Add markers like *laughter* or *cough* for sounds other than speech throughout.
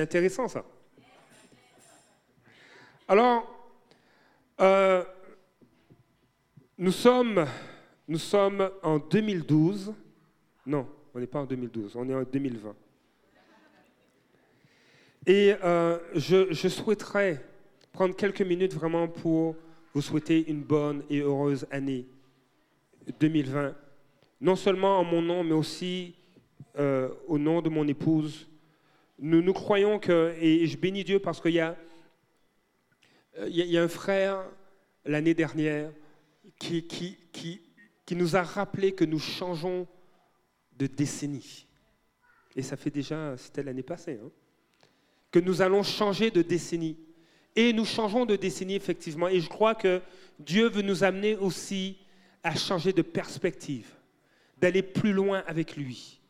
Intéressant ça. Alors, euh, nous, sommes, nous sommes en 2012. Non, on n'est pas en 2012, on est en 2020. Et euh, je, je souhaiterais prendre quelques minutes vraiment pour vous souhaiter une bonne et heureuse année 2020. Non seulement en mon nom, mais aussi euh, au nom de mon épouse. Nous, nous croyons que, et je bénis Dieu parce qu'il y a, il y a un frère l'année dernière qui, qui, qui, qui nous a rappelé que nous changeons de décennie. Et ça fait déjà, c'était l'année passée, hein, que nous allons changer de décennie. Et nous changeons de décennie, effectivement. Et je crois que Dieu veut nous amener aussi à changer de perspective, d'aller plus loin avec lui.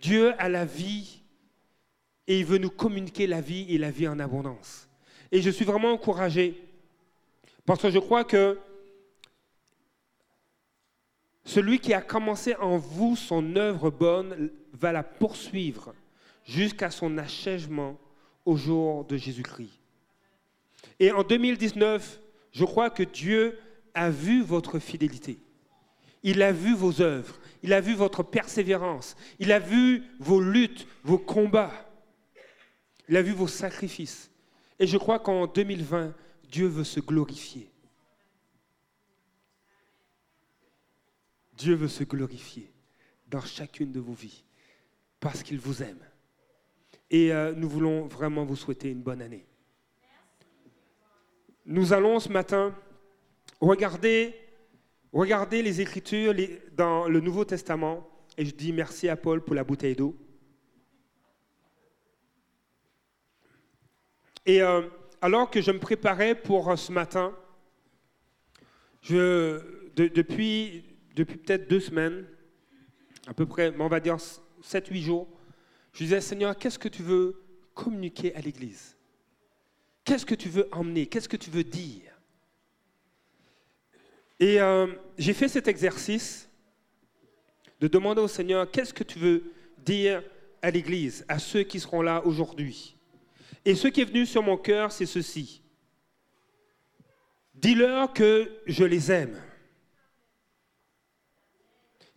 Dieu a la vie et il veut nous communiquer la vie et la vie en abondance. Et je suis vraiment encouragé parce que je crois que celui qui a commencé en vous son œuvre bonne va la poursuivre jusqu'à son achèvement au jour de Jésus-Christ. Et en 2019, je crois que Dieu a vu votre fidélité. Il a vu vos œuvres. Il a vu votre persévérance. Il a vu vos luttes, vos combats. Il a vu vos sacrifices. Et je crois qu'en 2020, Dieu veut se glorifier. Dieu veut se glorifier dans chacune de vos vies parce qu'il vous aime. Et euh, nous voulons vraiment vous souhaiter une bonne année. Nous allons ce matin regarder, regarder les Écritures dans le Nouveau Testament. Et je dis merci à Paul pour la bouteille d'eau. Et euh, alors que je me préparais pour euh, ce matin, je, depuis depuis peut-être deux semaines, à peu près, on va dire 7-8 jours, je disais, Seigneur, qu'est-ce que tu veux communiquer à l'Église? Qu'est-ce que tu veux emmener? Qu'est-ce que tu veux dire? Et euh, j'ai fait cet exercice de demander au Seigneur, qu'est-ce que tu veux dire à l'Église, à ceux qui seront là aujourd'hui? Et ce qui est venu sur mon cœur, c'est ceci. Dis-leur que je les aime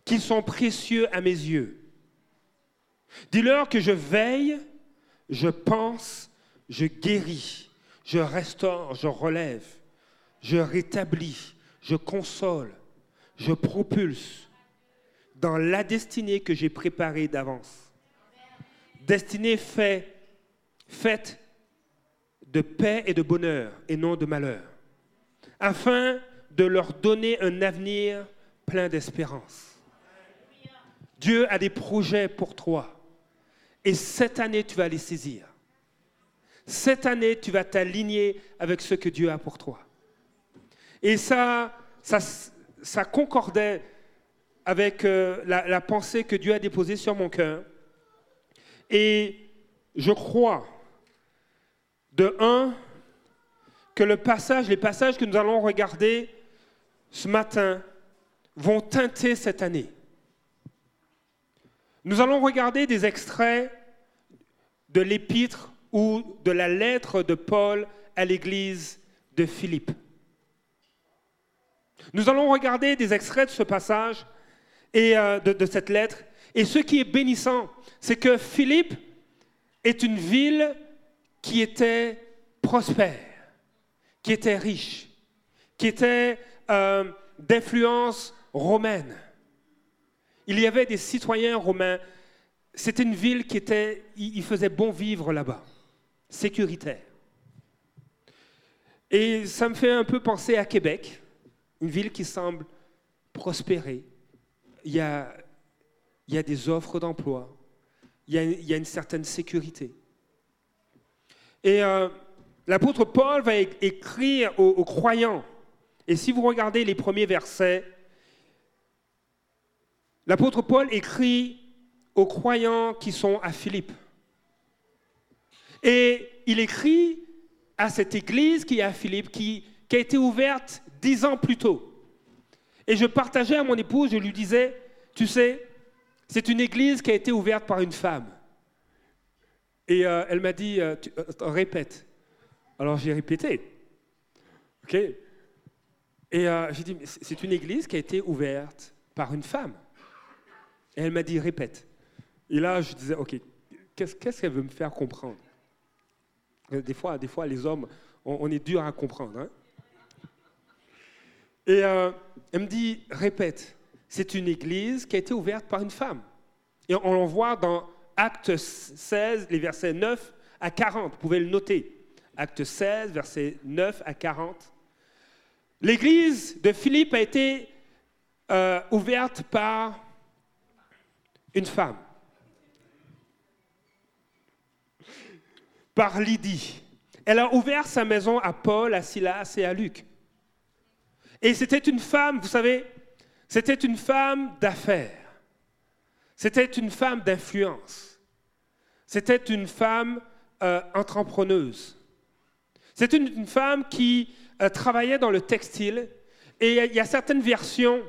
qu'ils sont précieux à mes yeux. Dis-leur que je veille, je pense, je guéris, je restaure, je relève, je rétablis, je console, je propulse dans la destinée que j'ai préparée d'avance. Destinée fait, faite de paix et de bonheur et non de malheur, afin de leur donner un avenir plein d'espérance. Dieu a des projets pour toi. Et cette année, tu vas les saisir. Cette année, tu vas t'aligner avec ce que Dieu a pour toi. Et ça, ça, concordait avec euh, la pensée que Dieu a déposée sur mon cœur. Et je crois, de un, que le passage, les passages que nous allons regarder ce matin vont teinter cette année. Nous allons regarder des extraits de l'épître ou de la lettre de Paul à l'église de Philippe. Nous allons regarder des extraits de ce passage et euh, de, de cette lettre. Et ce qui est bénissant, c'est que Philippe est une ville qui était prospère, qui était riche, qui était euh, d'influence romaine. Il y avait des citoyens romains. C'était une ville qui était, il faisait bon vivre là-bas, sécuritaire. Et ça me fait un peu penser à Québec, une ville qui semble prospérer. Il y a, des offres d'emploi, il, y a une certaine sécurité. Et euh, l'apôtre Paul va écrire aux croyants. Et si vous regardez les premiers versets, L'apôtre Paul écrit aux croyants qui sont à Philippe. Et il écrit à cette église qui est à Philippe, qui, a été ouverte dix ans plus tôt. Et je partageais à mon épouse, je lui disais, tu sais, c'est une église qui a été ouverte par une femme. Et euh, elle m'a dit, euh, euh, répète. Alors j'ai répété. OK Et j'ai dit, c'est une église qui a été ouverte par une femme. Et elle m'a dit, répète. Et là, je disais, OK, qu'est-ce qu'elle veut me faire comprendre? Des fois, des fois, les hommes, on, est dur à comprendre. hein. Et elle me dit, répète, c'est une église qui a été ouverte par une femme. Et on l'en voit dans Acte 16, les versets 9 à 40. Vous pouvez le noter. Acte 16, versets 9 à 40. L'église de Philippe a été euh, ouverte par une femme. Par Lydie. Elle a ouvert sa maison à Paul, à Silas et à Luc. Et c'était une femme, vous savez, c'était une femme d'affaires. C'était une femme d'influence. C'était une femme euh, entrepreneuse. C'était une, femme qui euh, travaillait dans le textile. Et il y a certaines versions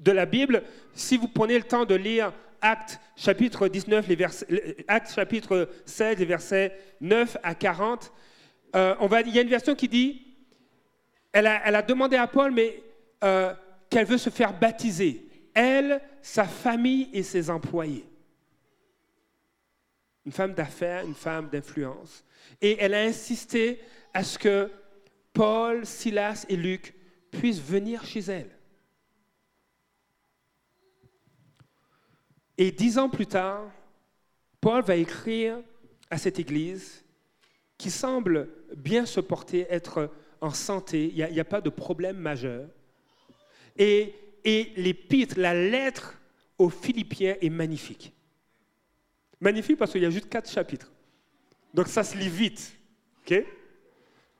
de la Bible, si vous prenez le temps de lire Actes chapitre 19, les versets, les- Actes chapitre 16, les versets 9 à 40, euh, on va, il y a une version qui dit, elle a, demandé à Paul, mais euh, qu'elle veut se faire baptiser. Elle, sa famille et ses employés. Une femme d'affaires, une femme d'influence. Et elle a insisté à ce que Paul, Silas et Luc puissent venir chez elle. Et dix ans plus tard, Paul va écrire à cette église qui semble bien se porter, être en santé, il n'y a, pas de problème majeur. Et l'épître, la lettre aux Philippiens est magnifique. Magnifique parce qu'il y a juste quatre chapitres. Donc ça se lit vite.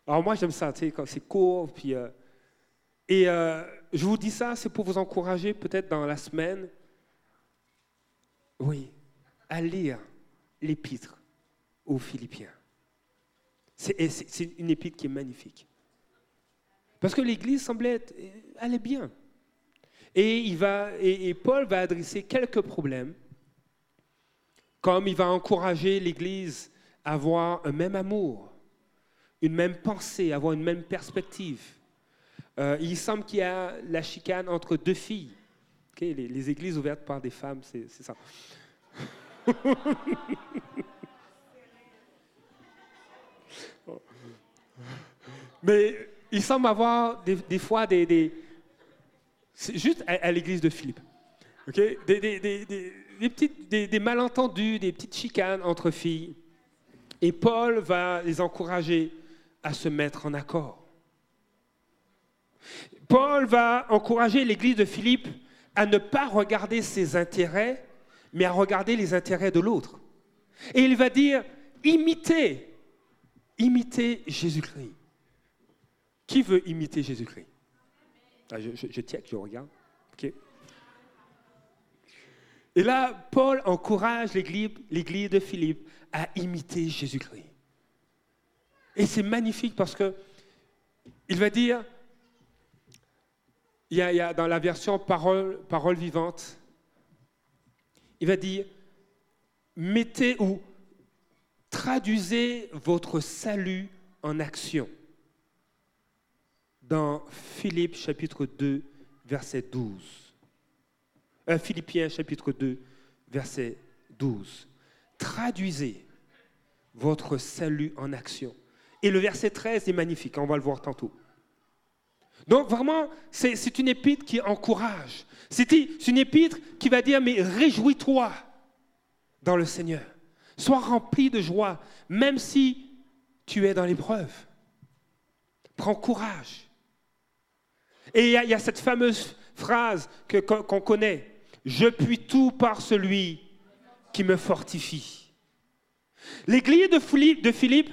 Alors moi j'aime ça, quand c'est court. Puis, euh, et euh, je vous dis ça, c'est pour vous encourager peut-être dans la semaine, oui, à lire l'épître aux Philippiens. C'est une épître qui est magnifique. Parce que l'Église semblait être, bien. Et, il va, et Paul va adresser quelques problèmes, comme il va encourager l'Église à avoir un même amour, une même pensée, avoir une même perspective. Euh, il semble qu'il y a la chicane entre deux filles. Les, églises ouvertes par des femmes, c'est ça. *laughs* Mais il semble avoir des, fois des, des- juste à, l'église de Philippe. ok Des, des- malentendus, des petites chicanes entre filles. Et Paul va les encourager à se mettre en accord. Paul va encourager l'église de Philippe à ne pas regarder ses intérêts, mais à regarder les intérêts de l'autre. Et il va dire, imitez, imitez Jésus-Christ. Qui veut imiter Jésus-Christ? Ah, je, je, je check, je regarde. Et là, Paul encourage l'église, de Philippe à imiter Jésus-Christ. Et c'est magnifique parce que il va dire, il y a, il y a dans la version parole, parole vivante, il va dire, mettez ou traduisez votre salut en action. Dans Philippe chapitre 2, verset 12. Philippiens chapitre 2, verset 12. Traduisez votre salut en action. Et le verset 13 est magnifique, on va le voir tantôt. Donc vraiment, c'est une épître qui encourage. C'est une épître qui va dire, mais réjouis-toi dans le Seigneur. Sois rempli de joie, même si tu es dans l'épreuve. Prends courage. Et il y, a- cette fameuse phrase qu'on connaît. Je puis tout par celui qui me fortifie. L'église de Philippe,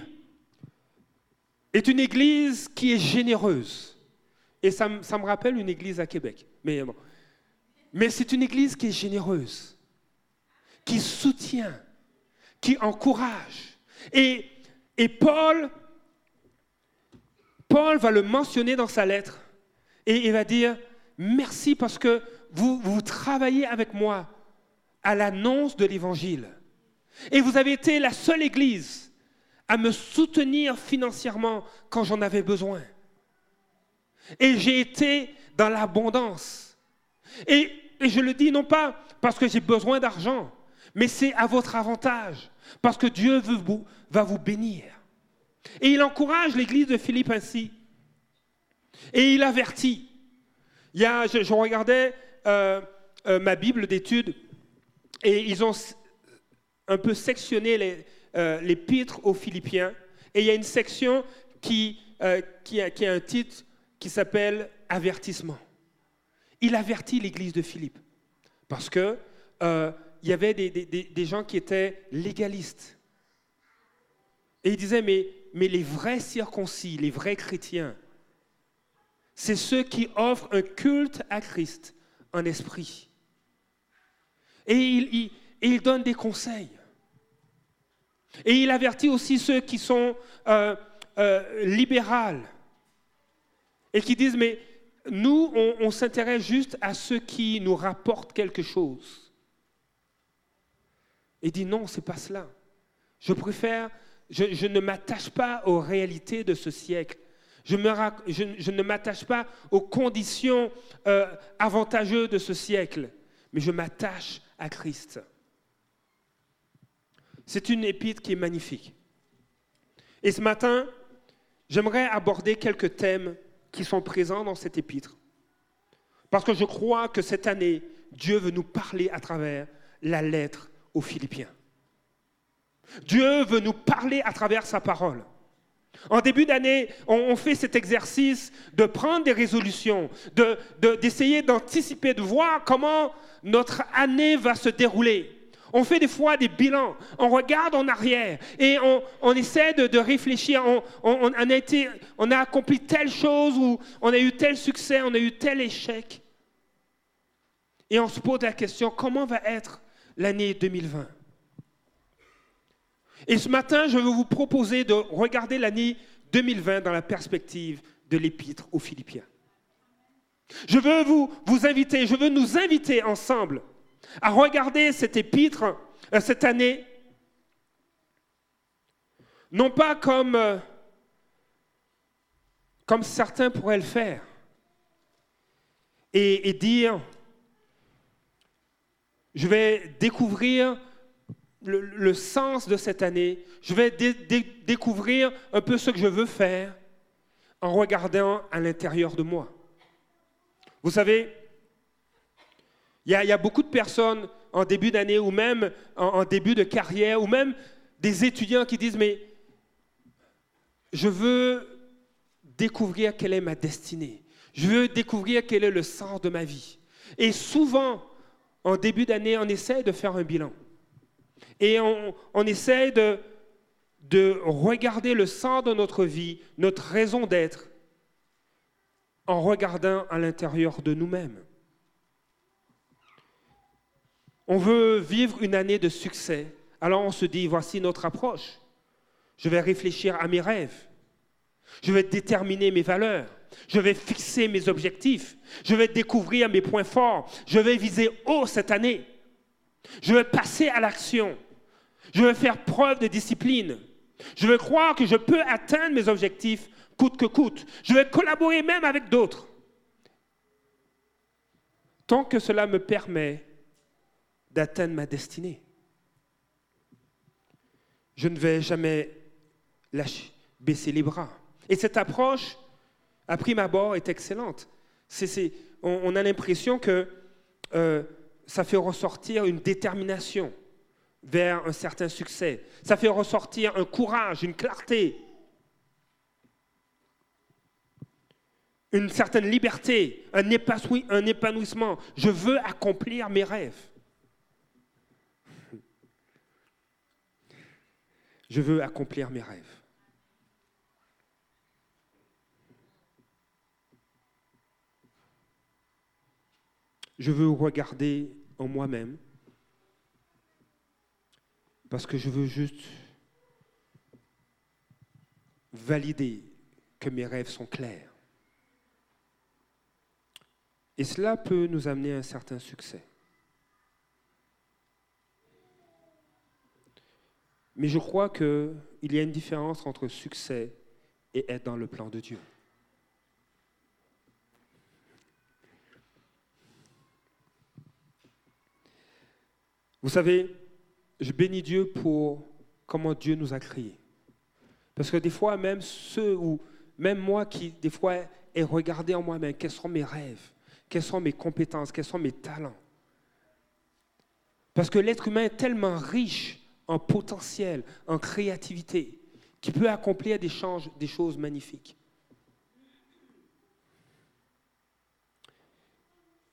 est une église qui est généreuse. Et ça, me- ça me rappelle une église à Québec. Mais. Mais c'est une église qui est généreuse, qui soutient, qui encourage. Et, et Paul, Paul va le mentionner dans sa lettre. Et il va dire, merci parce que vous, travaillez avec moi à l'annonce de l'évangile. Et vous avez été la seule église à me soutenir financièrement quand j'en avais besoin. Et j'ai été dans l'abondance. Et, je le dis non pas parce que j'ai besoin d'argent, mais c'est à votre avantage, parce que Dieu va vous bénir. Et il encourage l'église de Philippe ainsi. Et il avertit. Il y a, je, regardais euh, euh, ma Bible d'études et ils ont un peu sectionné euh, l'épître aux Philippiens. Et il y a une section qui, qui, a, qui a un titre qui s'appelle Avertissement. Il avertit l'église de Philippe parce que il y avait des, des, des, gens qui étaient légalistes. Et il disait, mais, mais les vrais circoncis, les vrais chrétiens, c'est ceux qui offrent un culte à Christ en esprit. Et il, donne des conseils. Et il avertit aussi ceux qui sont euh, euh, libérales et qui disent, mais nous, on, s'intéresse juste à ceux qui nous rapportent quelque chose. Et dit, non, c'est pas cela. Je préfère, je ne m'attache pas aux réalités de ce siècle. Je, ne m'attache pas aux conditions euh, avantageuses de ce siècle, mais je m'attache à Christ. C'est une épître qui est magnifique. Et ce matin, j'aimerais aborder quelques thèmes qui sont présents dans cette épître. Parce que je crois que cette année, Dieu veut nous parler à travers la lettre aux Philippiens. Dieu veut nous parler à travers sa parole. En début d'année, on, fait cet exercice de prendre des résolutions, d'essayer d'anticiper, de voir comment notre année va se dérouler. On fait des fois des bilans, on regarde en arrière et on, essaie de, réfléchir. On, a on a accompli telle chose ou on a eu tel succès, on a eu tel échec. Et on se pose la question, comment va être l'année 2020 et ce matin, je veux vous proposer de regarder l'année 2020 dans la perspective de l'épître aux Philippiens. Je veux vous, vous inviter, je veux nous inviter ensemble à regarder cette épître, euh, cette année, non pas comme, euh, comme certains pourraient le faire, et, et dire, je vais découvrir le, sens de cette année. Je vais découvrir un peu ce que je veux faire en regardant à l'intérieur de moi. Vous savez, il y, a beaucoup de personnes en début d'année ou même en, début de carrière ou même des étudiants qui disent, mais je veux découvrir quelle est ma destinée. Je veux découvrir quel est le sens de ma vie. Et souvent, en début d'année, on essaie de faire un bilan. Et on, on essaie de, de regarder le sens de notre vie, notre raison d'être, en regardant à l'intérieur de nous-mêmes. On veut vivre une année de succès. Alors on se dit, voici notre approche. Je vais réfléchir à mes rêves. Je vais déterminer mes valeurs. Je vais fixer mes objectifs. Je vais découvrir mes points forts. Je vais viser haut cette année. Je vais passer à l'action. Je vais faire preuve de discipline. Je vais croire que je peux atteindre mes objectifs coûte que coûte. Je vais collaborer même avec d'autres. Tant que cela me permet d'atteindre ma destinée. Je ne vais jamais baisser les bras. Et cette approche, à prime abord, est excellente. on, a l'impression que euh, ça fait ressortir une détermination vers un certain succès. Ça fait ressortir un courage, une clarté, une certaine liberté, un, épanouissement. Je veux accomplir mes rêves. Je veux accomplir mes rêves. Je veux regarder en moi-même parce que je veux juste valider que mes rêves sont clairs. Et cela peut nous amener à un certain succès. Mais je crois qu'il y a une différence entre succès et être dans le plan de Dieu. Vous savez, je bénis Dieu pour comment Dieu nous a créés. Parce que des fois, même ceux ou même moi qui, des fois, ai regardé en moi-même, quels sont mes rêves, quelles sont mes compétences, quels sont mes talents? Parce que l'être humain est tellement riche en potentiel, en créativité, qu'il peut accomplir des, des choses magnifiques.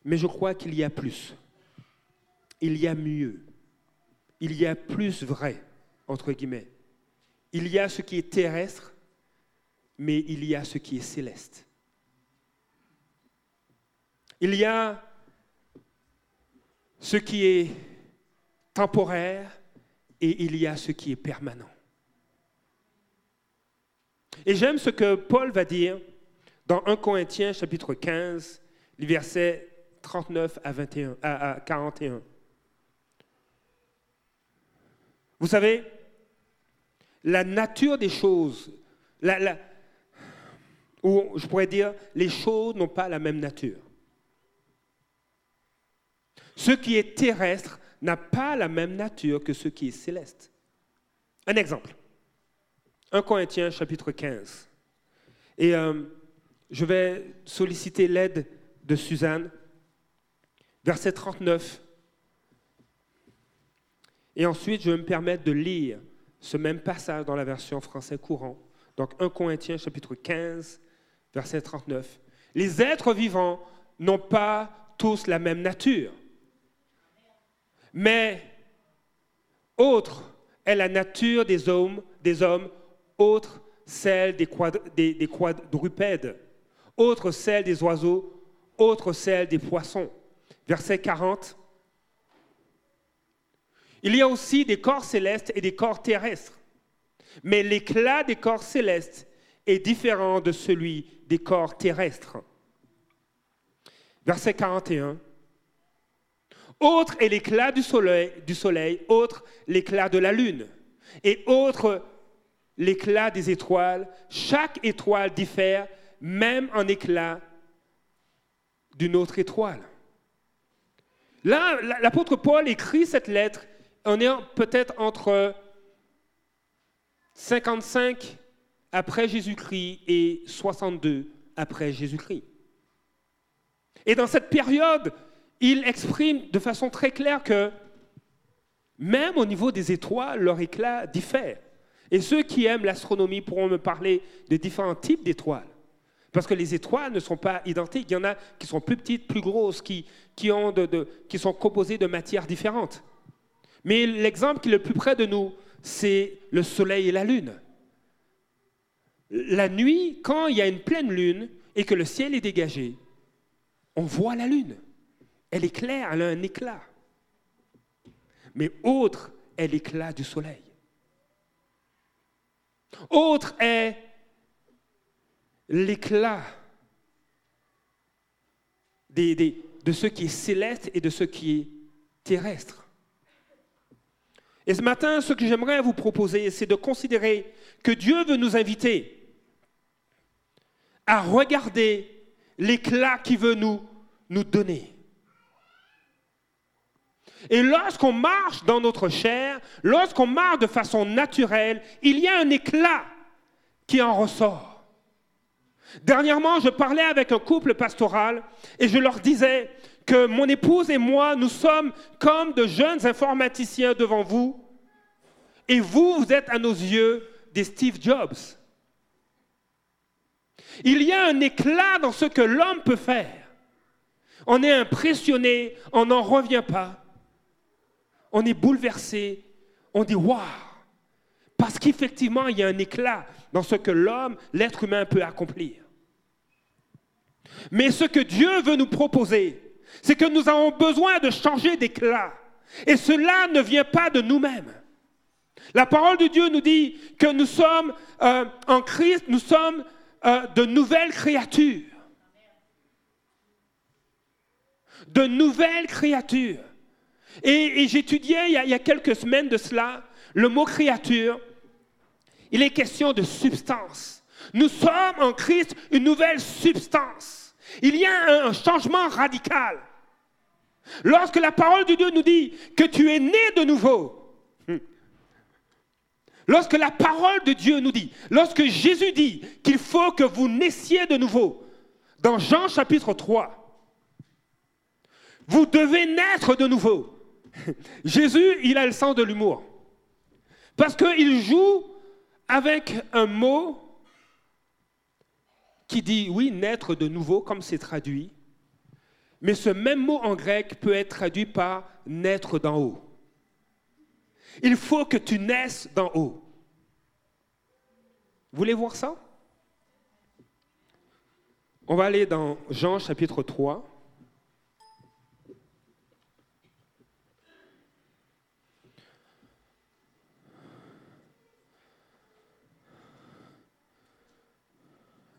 Mais je crois qu'il y a plus. Il y a mieux. Il y a plus vrai, entre guillemets. Il y a ce qui est terrestre, mais il y a ce qui est céleste. Il y a ce qui est temporaire et il y a ce qui est permanent. Et j'aime ce que Paul va dire dans 1 Corinthiens chapitre 15, les versets 39 à, 21, à 41. Vous savez, la nature des choses, ou je pourrais dire, les choses n'ont pas la même nature. Ce qui est terrestre n'a pas la même nature que ce qui est céleste. Un exemple. 1 Corinthiens chapitre 15. Et euh, je vais solliciter l'aide de Suzanne. Verset 39. Et ensuite, je vais me permettre de lire ce même passage dans la version français courant. Donc 1 Corinthiens chapitre 15, verset 39. Les êtres vivants n'ont pas tous la même nature, mais autre est la nature des hommes, des hommes autre celle des quadrupèdes, autre celle des oiseaux, autre celle des poissons. Verset 40. Il y a aussi des corps célestes et des corps terrestres. Mais l'éclat des corps célestes est différent de celui des corps terrestres. Verset 41. Autre est l'éclat du soleil, du soleil, autre l'éclat de la lune, et autre l'éclat des étoiles. Chaque étoile diffère, même en éclat d'une autre étoile. Là, l'apôtre Paul écrit cette lettre on est peut-être entre 55 après Jésus-Christ et 62 après Jésus-Christ. Et dans cette période, il exprime de façon très claire que même au niveau des étoiles, leur éclat diffère. Et ceux qui aiment l'astronomie pourront me parler de différents types d'étoiles. Parce que les étoiles ne sont pas identiques. Il y en a qui sont plus petites, plus grosses, qui, qui sont composées de matières différentes. Mais l'exemple qui est le plus près de nous, c'est le soleil et la lune. La nuit, quand il y a une pleine lune et que le ciel est dégagé, on voit la lune. Elle est claire, elle a un éclat. Mais autre est l'éclat du soleil. Autre est l'éclat de ce qui est céleste et de ce qui est terrestre. Et ce matin, ce que j'aimerais vous proposer, c'est de considérer que Dieu veut nous inviter à regarder l'éclat qu'il veut nous, nous donner. Et lorsqu'on marche dans notre chair, lorsqu'on marche de façon naturelle, il y a un éclat qui en ressort. Dernièrement, je parlais avec un couple pastoral et je leur disais, que mon épouse et moi, nous sommes comme de jeunes informaticiens devant vous, et vous, vous êtes à nos yeux des Steve Jobs. Il y a un éclat dans ce que l'homme peut faire. On est impressionné, on n'en revient pas. On est bouleversé, on dit waouh, parce qu'effectivement, il y a un éclat dans ce que l'homme, l'être humain peut accomplir. Mais ce que Dieu veut nous proposer, c'est que nous avons besoin de changer d'éclat. Et cela ne vient pas de nous-mêmes. La parole de Dieu nous dit que nous sommes euh, en Christ, nous sommes euh, de nouvelles créatures. De nouvelles créatures. Et, j'étudiais il, y a quelques semaines de cela Le mot créature, il est question de substance. Nous sommes en Christ une nouvelle substance. Il y a un changement radical. Lorsque la parole de Dieu nous dit que tu es né de nouveau, lorsque la parole de Dieu nous dit, lorsque Jésus dit qu'il faut que vous naissiez de nouveau, dans Jean chapitre 3, vous devez naître de nouveau. *laughs* Jésus, il a le sens de l'humour. Parce qu'il joue avec un mot qui dit, oui, naître de nouveau, comme c'est traduit. Mais ce même mot en grec peut être traduit par naître d'en haut. Il faut que tu naisses d'en haut. Vous voulez voir ça? On va aller dans Jean chapitre 3.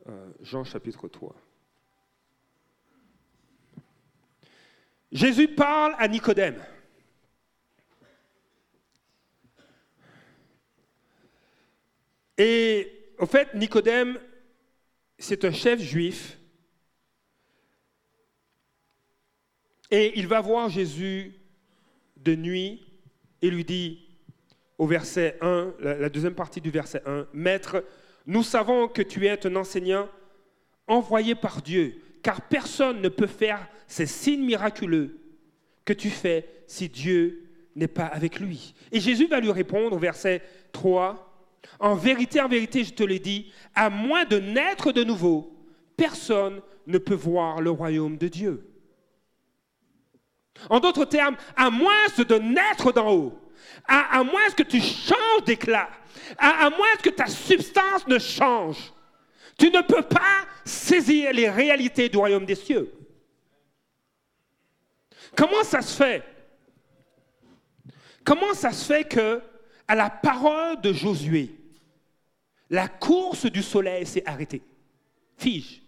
Euh, Jean chapitre 3. Jésus parle à Nicodème. Et au fait, Nicodème, c'est un chef juif. Et il va voir Jésus de nuit et lui dit au verset 1, la deuxième partie du verset 1, Maître, nous savons que tu es un enseignant envoyé par Dieu, car personne ne peut faire ces signes miraculeux que tu fais si Dieu n'est pas avec lui. Et Jésus va lui répondre au verset 3, En vérité, en vérité, je te le dis, à moins de naître de nouveau, personne ne peut voir le royaume de Dieu. En d'autres termes, à moins de naître d'en haut, à, moins que tu changes d'éclat, à, moins que ta substance ne change, tu ne peux pas saisir les réalités du royaume des cieux. Comment ça se fait? Comment ça se fait que, à la parole de Josué, la course du soleil s'est arrêtée? Fige.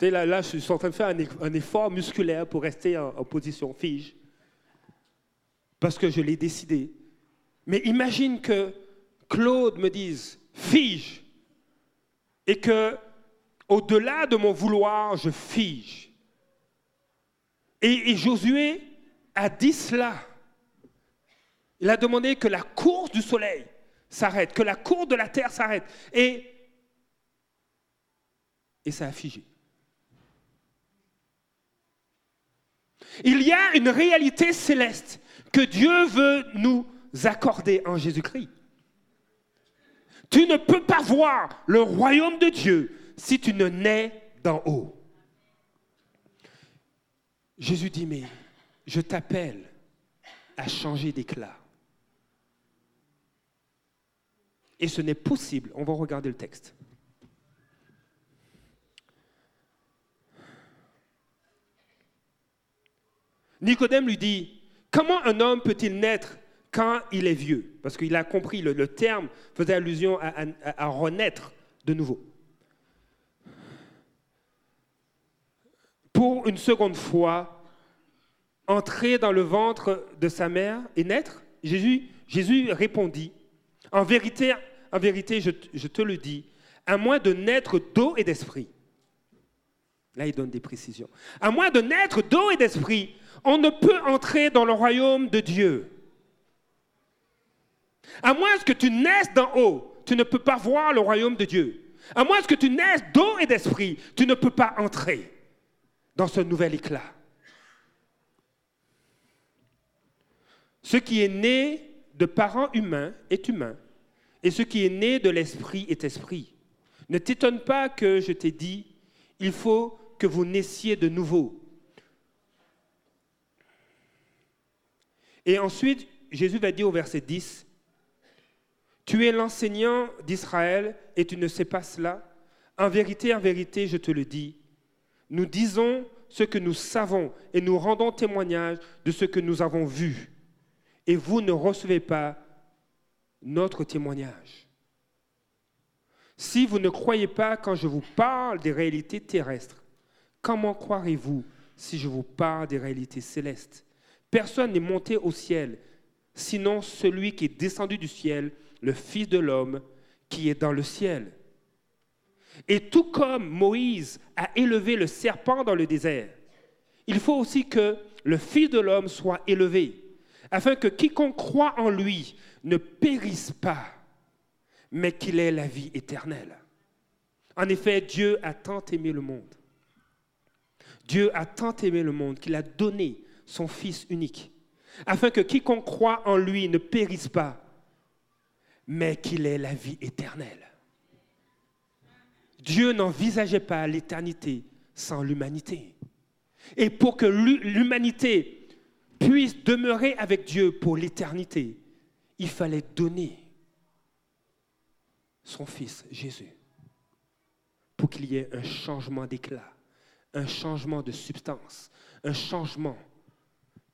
Là, là, je suis en train de faire un, effort musculaire pour rester en, position fige, parce que je l'ai décidé. Mais imagine que Claude me dise fige, et que au-delà de mon vouloir, je fige. Et, Josué a dit cela. Il a demandé que la course du soleil s'arrête, que la course de la terre s'arrête. Et, et ça a figé. Il y a une réalité céleste que Dieu veut nous accorder en Jésus-Christ. Tu ne peux pas voir le royaume de Dieu si tu ne nais d'en haut. Jésus dit, mais je t'appelle à changer d'éclat. Et ce n'est possible. On va regarder le texte. Nicodème lui dit, comment un homme peut-il naître quand il est vieux Parce qu'il a compris, le, terme faisait allusion à, renaître de nouveau. Pour une seconde fois, entrer dans le ventre de sa mère et naître Jésus, répondit, en vérité, en vérité, je, je te le dis, à moins de naître d'eau et d'esprit. Là, il donne des précisions. À moins de naître d'eau et d'esprit, on ne peut entrer dans le royaume de Dieu. À moins que tu naisses d'en haut, tu ne peux pas voir le royaume de Dieu. À moins que tu naisses d'eau et d'esprit, tu ne peux pas entrer dans ce nouvel éclat. Ce qui est né de parents humains est humain, et ce qui est né de l'esprit est esprit. Ne t'étonne pas que je t'ai dit, il faut que vous naissiez de nouveau. Et ensuite, Jésus va dire au verset 10, Tu es l'enseignant d'Israël et tu ne sais pas cela En vérité, en vérité, je te le dis, nous disons ce que nous savons et nous rendons témoignage de ce que nous avons vu. Et vous ne recevez pas notre témoignage. Si vous ne croyez pas quand je vous parle des réalités terrestres, comment croirez-vous si je vous parle des réalités célestes? Personne n'est monté au ciel, sinon celui qui est descendu du ciel, le Fils de l'homme qui est dans le ciel. Et tout comme Moïse a élevé le serpent dans le désert, il faut aussi que le Fils de l'homme soit élevé, afin que quiconque croit en lui ne périsse pas, mais qu'il ait la vie éternelle. En effet, Dieu a tant aimé le monde. Dieu a tant aimé le monde qu'il a donné son Fils unique, afin que quiconque croit en lui ne périsse pas, mais qu'il ait la vie éternelle. Dieu n'envisageait pas l'éternité sans l'humanité. Et pour que l'humanité puisse demeurer avec Dieu pour l'éternité, il fallait donner son Fils Jésus pour qu'il y ait un changement d'éclat, un changement de substance, un changement.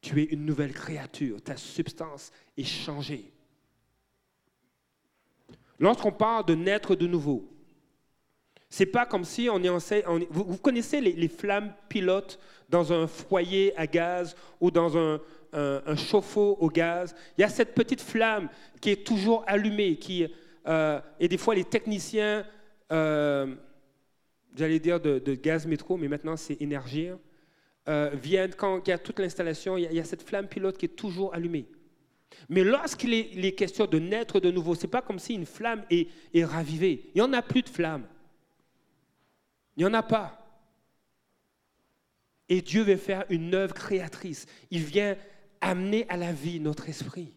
Tu es une nouvelle créature, ta substance est changée. Lorsqu'on parle de naître de nouveau, c'est pas comme si on est en... vous, connaissez les, flammes pilotes dans un foyer à gaz ou dans un, chauffe-eau au gaz? Il y a cette petite flamme qui est toujours allumée, qui, euh, et des fois les techniciens... Euh, j'allais dire de, gaz métro, mais maintenant c'est énergie, euh, viennent quand il y a toute l'installation, il, y a cette flamme pilote qui est toujours allumée. Mais lorsqu'il est, question de naître de nouveau, ce n'est pas comme si une flamme est, ravivée. Il n'y en a plus de flamme. Il n'y en a pas. Et Dieu veut faire une œuvre créatrice. Il vient amener à la vie notre esprit.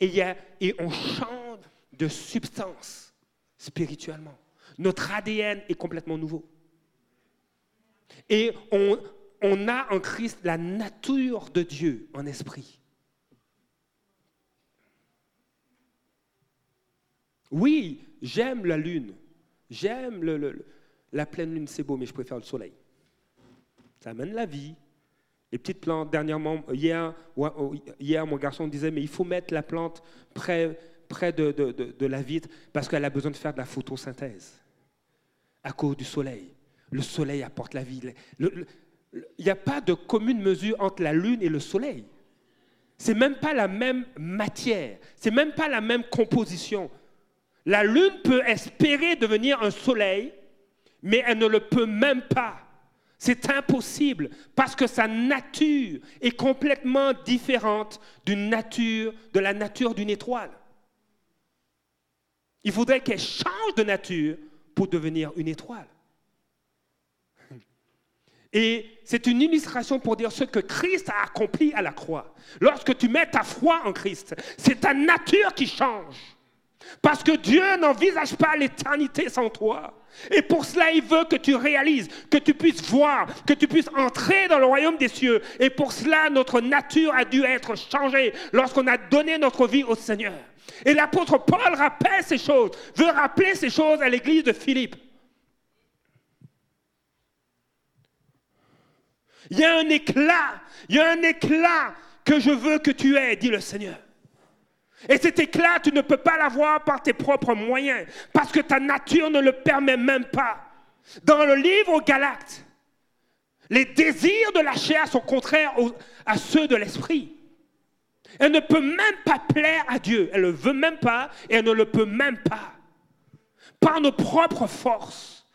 Et on change de substance spirituellement. Notre ADN est complètement nouveau. Et on, a en Christ la nature de Dieu en esprit. Oui, j'aime la lune, j'aime la pleine lune, c'est beau, mais je préfère le soleil. Ça amène la vie. Les petites plantes, dernièrement, hier, hier mon garçon disait, mais il faut mettre la plante près, près de, de la vitre parce qu'elle a besoin de faire de la photosynthèse à cause du soleil. Le soleil apporte la vie. Il n'y a pas de commune mesure entre la lune et le soleil. C'est même pas la même matière. C'est même pas la même composition. La lune peut espérer devenir un soleil, mais elle ne le peut même pas. C'est impossible parce que sa nature est complètement différente de la nature d'une étoile. Il faudrait qu'elle change de nature pour devenir une étoile. Et c'est une illustration pour dire ce que Christ a accompli à la croix. Lorsque tu mets ta foi en Christ, c'est ta nature qui change. Parce que Dieu n'envisage pas l'éternité sans toi. Et pour cela, il veut que tu réalises, que tu puisses voir, que tu puisses entrer dans le royaume des cieux. Et pour cela, notre nature a dû être changée lorsqu'on a donné notre vie au Seigneur. Et l'apôtre Paul rappelle ces choses, veut rappeler ces choses à l'église de Philippe. Il y a un éclat, il y a un éclat que je veux que tu aies, dit le Seigneur. Et cet éclat, tu ne peux pas l'avoir par tes propres moyens, parce que ta nature ne le permet même pas. Dans le livre aux les désirs de la chair sont contraires à ceux de l'esprit. Elle ne peut même pas plaire à Dieu. Elle ne le veut même pas et elle ne le peut même pas. Par nos propres forces,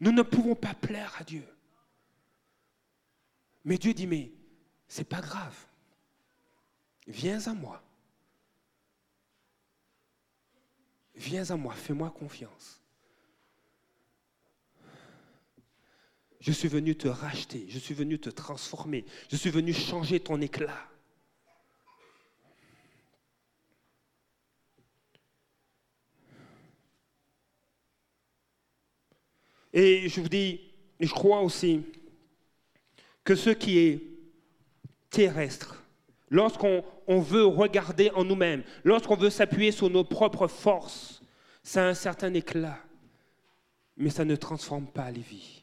nous ne pouvons pas plaire à Dieu. Mais Dieu dit, mais c'est pas grave. Viens à moi. Viens à moi, fais-moi confiance. Je suis venu te racheter, je suis venu te transformer, je suis venu changer ton éclat. Et je vous dis, je crois aussi que ce qui est terrestre, lorsqu'on veut regarder en nous-mêmes, lorsqu'on veut s'appuyer sur nos propres forces, ça a un certain éclat, mais ça ne transforme pas les vies.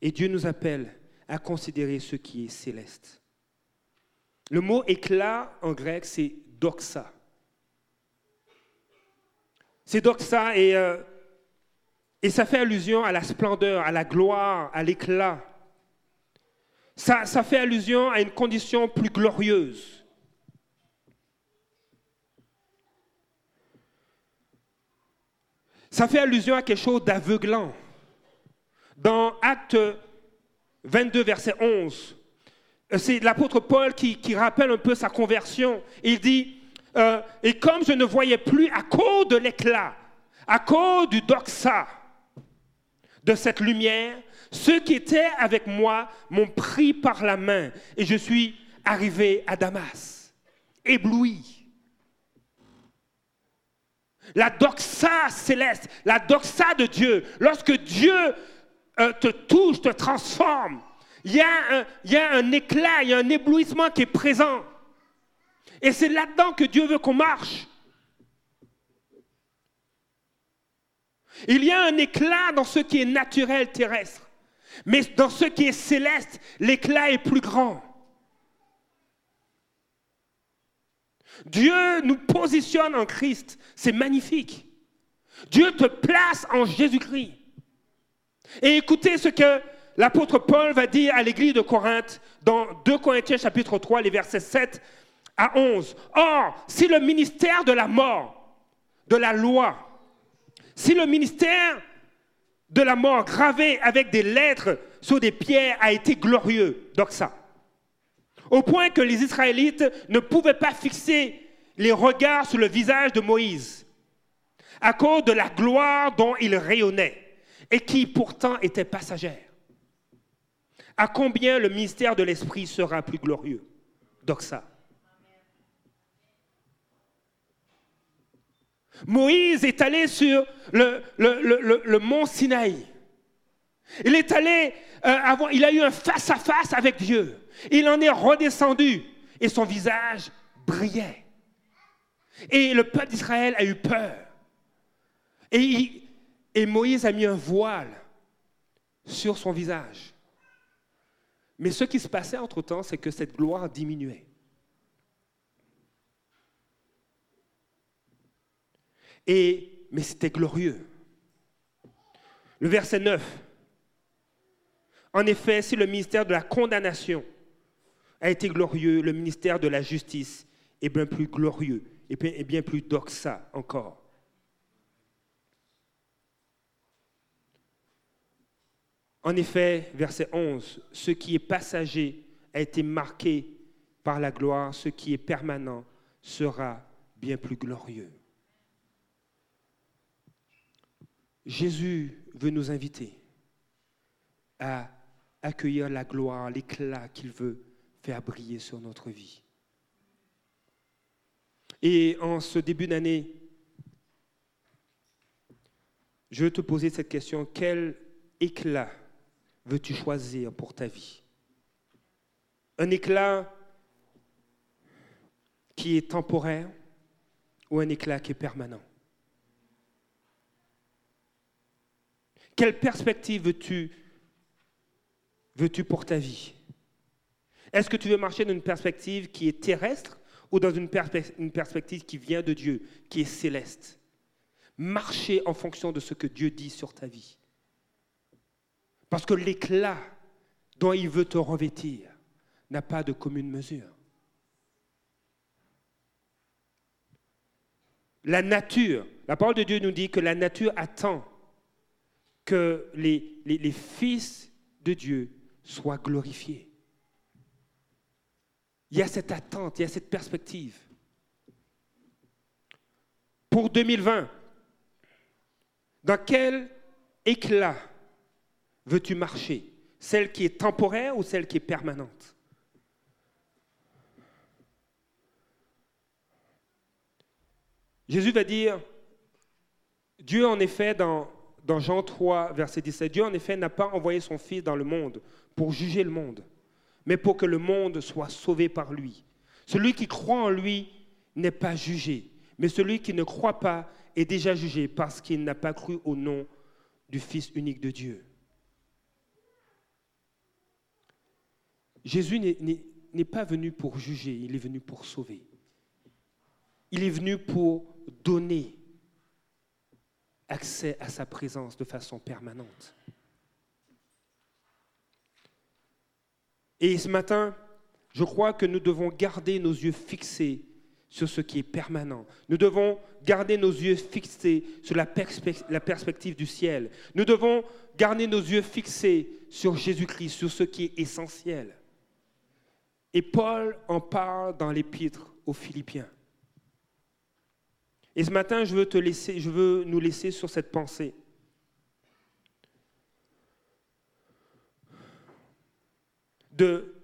Et Dieu nous appelle à considérer ce qui est céleste. Le mot éclat en grec, c'est doxa. C'est doxa et euh, Et ça fait allusion à la splendeur, à la gloire, à l'éclat. Ça, fait allusion à une condition plus glorieuse. Ça fait allusion à quelque chose d'aveuglant. Dans Acte 22, verset 11, euh, c'est l'apôtre Paul qui, rappelle un peu sa conversion. Il dit, euh, et comme je ne voyais plus à cause de l'éclat, à cause du doxa, de cette lumière, ceux qui étaient avec moi m'ont pris par la main et je suis arrivé à Damas, ébloui. La doxa céleste, la doxa de Dieu, lorsque Dieu euh, te touche, te transforme, il y, a un, il y a un éclat, il y a un éblouissement qui est présent. Et c'est là-dedans que Dieu veut qu'on marche. Il y a un éclat dans ce qui est naturel terrestre. Mais dans ce qui est céleste, l'éclat est plus grand. Dieu nous positionne en Christ. C'est magnifique. Dieu te place en Jésus-Christ. Et écoutez ce que l'apôtre Paul va dire à l'église de Corinthe dans 2 Corinthiens chapitre 3, les versets 7 à 11. Or, si le ministère de la mort, de la loi, si le ministère de la mort gravé avec des lettres sur des pierres a été glorieux, ça, au point que les Israélites ne pouvaient pas fixer les regards sur le visage de Moïse, à cause de la gloire dont il rayonnait, et qui pourtant était passagère. À combien le ministère de l'Esprit sera plus glorieux ça. Moïse est allé sur le, mont Sinaï. Il est allé, euh, il a eu un face-à-face avec Dieu. Il en est redescendu et son visage brillait. Et le peuple d'Israël a eu peur. Et, et Moïse a mis un voile sur son visage. Mais ce qui se passait entre-temps, c'est que cette gloire diminuait. Et, mais c'était glorieux. Le verset 9. En effet, si le ministère de la condamnation a été glorieux, le ministère de la justice est bien plus glorieux et bien, bien plus doxa encore. En effet, verset 11, ce qui est passager a été marqué par la gloire, ce qui est permanent sera bien plus glorieux. Jésus veut nous inviter à accueillir la gloire, l'éclat qu'il veut faire briller sur notre vie. Et en ce début d'année, je veux te poser cette question. Quel éclat veux-tu choisir pour ta vie? Un éclat qui est temporaire ou un éclat qui est permanent? Quelle perspective veux-tu pour ta vie? Est-ce que tu veux marcher dans une perspective qui est terrestre ou dans une, une perspective qui vient de Dieu, qui est céleste? Marcher en fonction de ce que Dieu dit sur ta vie. Parce que l'éclat dont il veut te revêtir n'a pas de commune mesure. La nature, la parole de Dieu nous dit que la nature attend que les, fils de Dieu soient glorifiés. Il y a cette attente, il y a cette perspective. Pour 2020, dans quel éclat veux-tu marcher? Celle qui est temporaire ou celle qui est permanente? Jésus va dire, Dieu en effet, dans dans Jean 3, verset 17, Dieu en effet n'a pas envoyé son Fils dans le monde pour juger le monde, mais pour que le monde soit sauvé par lui. Celui qui croit en lui n'est pas jugé, mais celui qui ne croit pas est déjà jugé parce qu'il n'a pas cru au nom du Fils unique de Dieu. Jésus n'est pas venu pour juger, il est venu pour sauver. Il est venu pour donner accès à sa présence de façon permanente. Et ce matin, je crois que nous devons garder nos yeux fixés sur ce qui est permanent. Nous devons garder nos yeux fixés sur la, perspective du ciel. Nous devons garder nos yeux fixés sur Jésus-Christ, sur ce qui est essentiel. Et Paul en parle dans l'épître aux Philippiens. Et ce matin, je veux, nous laisser sur cette pensée. De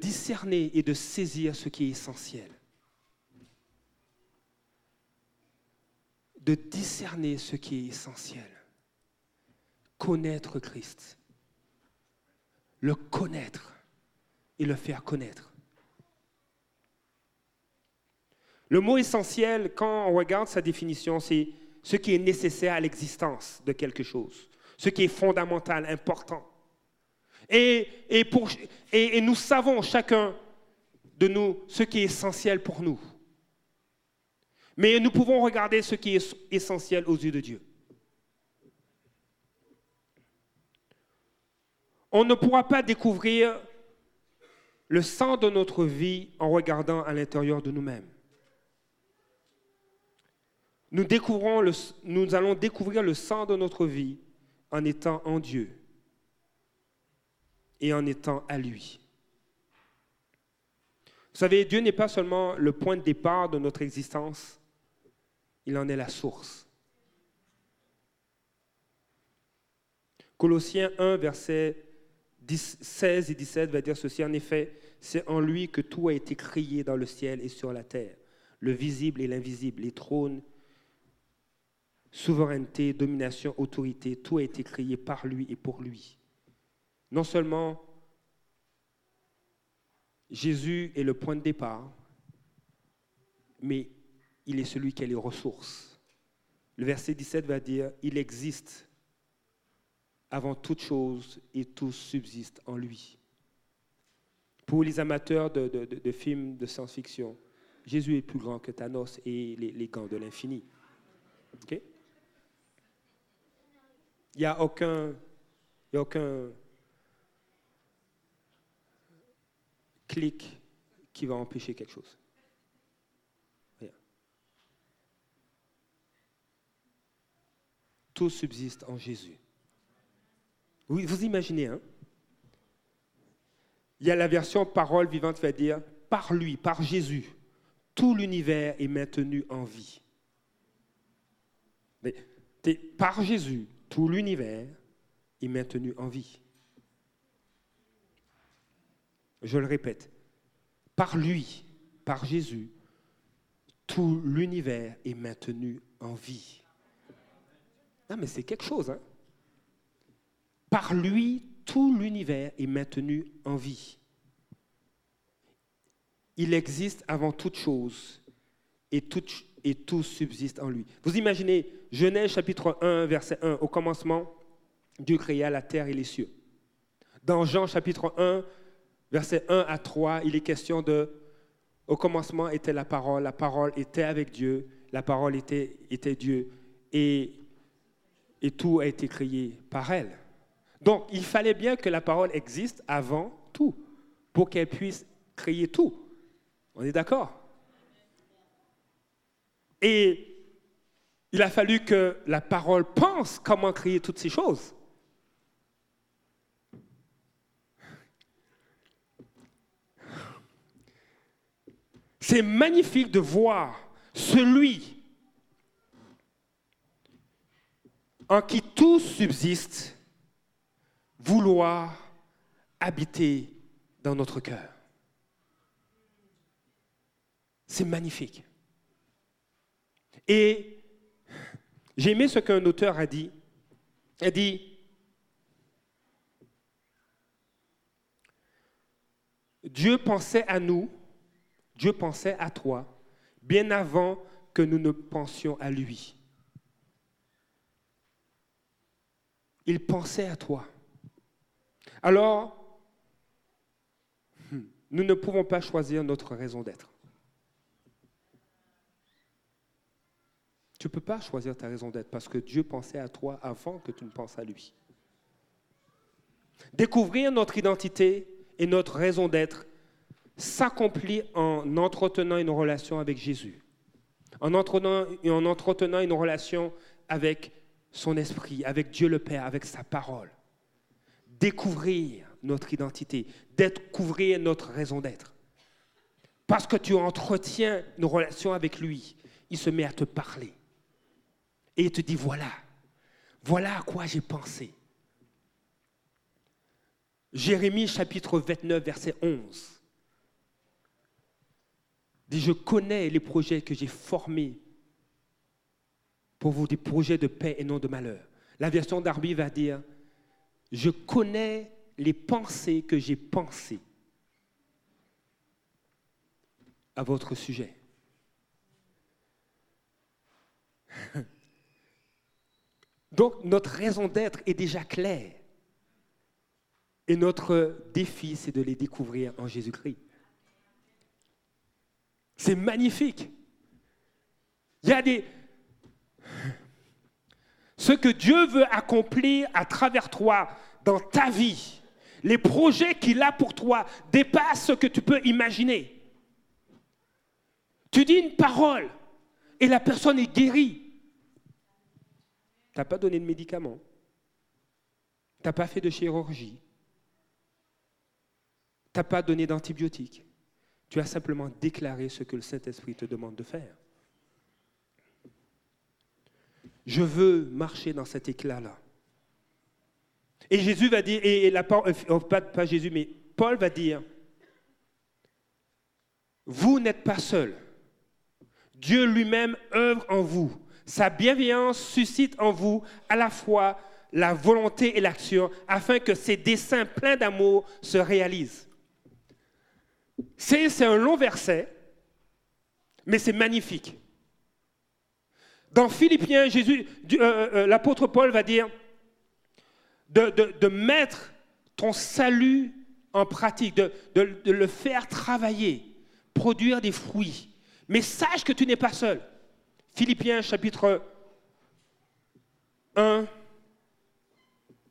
discerner et de saisir ce qui est essentiel. De discerner ce qui est essentiel. Connaître Christ. Le connaître et le faire connaître. Le mot essentiel, quand on regarde sa définition, c'est ce qui est nécessaire à l'existence de quelque chose, ce qui est fondamental, important. Et, et, nous savons chacun de nous ce qui est essentiel pour nous. Mais nous pouvons regarder ce qui est essentiel aux yeux de Dieu. On ne pourra pas découvrir le sens de notre vie en regardant à l'intérieur de nous-mêmes. Nous, découvrons nous allons découvrir le sens de notre vie en étant en Dieu et en étant à lui. Vous savez, Dieu n'est pas seulement le point de départ de notre existence, il en est la source. Colossiens 1, versets 16 et 17 va dire ceci, en effet, c'est en lui que tout a été créé dans le ciel et sur la terre, le visible et l'invisible, les trônes, souveraineté, domination, autorité, tout a été créé par lui et pour lui. Non seulement Jésus est le point de départ, mais il est celui qui a les ressources. Le verset 17 va dire, il existe avant toute chose et tout subsiste en lui. Pour les amateurs de, films de science-fiction, Jésus est plus grand que Thanos et les, les gants de l'infini. Il n'y a aucun, y a aucun clic qui va empêcher quelque chose. Tout subsiste en Jésus. Vous imaginez, hein Il y a la version parole vivante qui va dire par lui, par Jésus, tout l'univers est maintenu en vie. Mais par Jésus, tout l'univers est maintenu en vie. Je le répète, par lui, par Jésus, tout l'univers est maintenu en vie. Non, mais c'est quelque chose, hein? Par lui, tout l'univers est maintenu en vie. Il existe avant toute chose et tout, et tout subsiste en lui. Vous imaginez Genèse chapitre 1, verset 1, au commencement, Dieu créa la terre et les cieux. Dans Jean chapitre 1, verset 1 à 3, il est question de, au commencement était la parole, la parole était avec Dieu, la parole était, était Dieu, et, et tout a été créé par elle. Donc, il fallait bien que la parole existe avant tout, pour qu'elle puisse créer tout. On est d'accord? Et il a fallu que la parole pense comment créer toutes ces choses. C'est magnifique de voir celui en qui tout subsiste vouloir habiter dans notre cœur. C'est magnifique. Et j'ai aimé ce qu'un auteur a dit. Il a dit, Dieu pensait à nous, Dieu pensait à toi, bien avant que nous ne pensions à lui. Il pensait à toi. Alors, nous ne pouvons pas choisir notre raison d'être. Tu ne peux pas choisir ta raison d'être parce que Dieu pensait à toi avant que tu ne penses à lui. Découvrir notre identité et notre raison d'être s'accomplit en entretenant une relation avec Jésus, en entretenant, en entretenant une relation avec son esprit, avec Dieu le Père, avec sa parole. Découvrir notre identité, découvrir notre raison d'être. Parce que tu entretiens une relation avec lui, il se met à te parler. Et il te dit, voilà, voilà à quoi j'ai pensé. Jérémie chapitre 29, verset 11 dit, je connais les projets que j'ai formés pour vous, des projets de paix et non de malheur. La version d'Arby va dire, je connais les pensées que j'ai pensées à votre sujet. *laughs* Donc notre raison d'être est déjà claire. Et notre défi, c'est de les découvrir en Jésus-Christ. C'est magnifique. Il y a des... Ce que Dieu veut accomplir à travers toi dans ta vie, les projets qu'il a pour toi dépassent ce que tu peux imaginer. Tu dis une parole et la personne est guérie. Tu n'as pas donné de médicaments. Tu n'as pas fait de chirurgie. Tu n'as pas donné d'antibiotiques. Tu as simplement déclaré ce que le Saint-Esprit te demande de faire. Je veux marcher dans cet éclat-là. Et Jésus va dire, et la, euh, oh, pas, pas Jésus, mais Paul va dire, vous n'êtes pas seul. Dieu lui-même œuvre en vous. Sa bienveillance suscite en vous à la fois la volonté et l'action afin que ses desseins pleins d'amour se réalisent. C'est un long verset, mais c'est magnifique. Dans Philippiens, Jésus, euh, euh, l'apôtre Paul va dire de, mettre ton salut en pratique, de, le faire travailler, produire des fruits. Mais sache que tu n'es pas seul. Philippiens chapitre 1,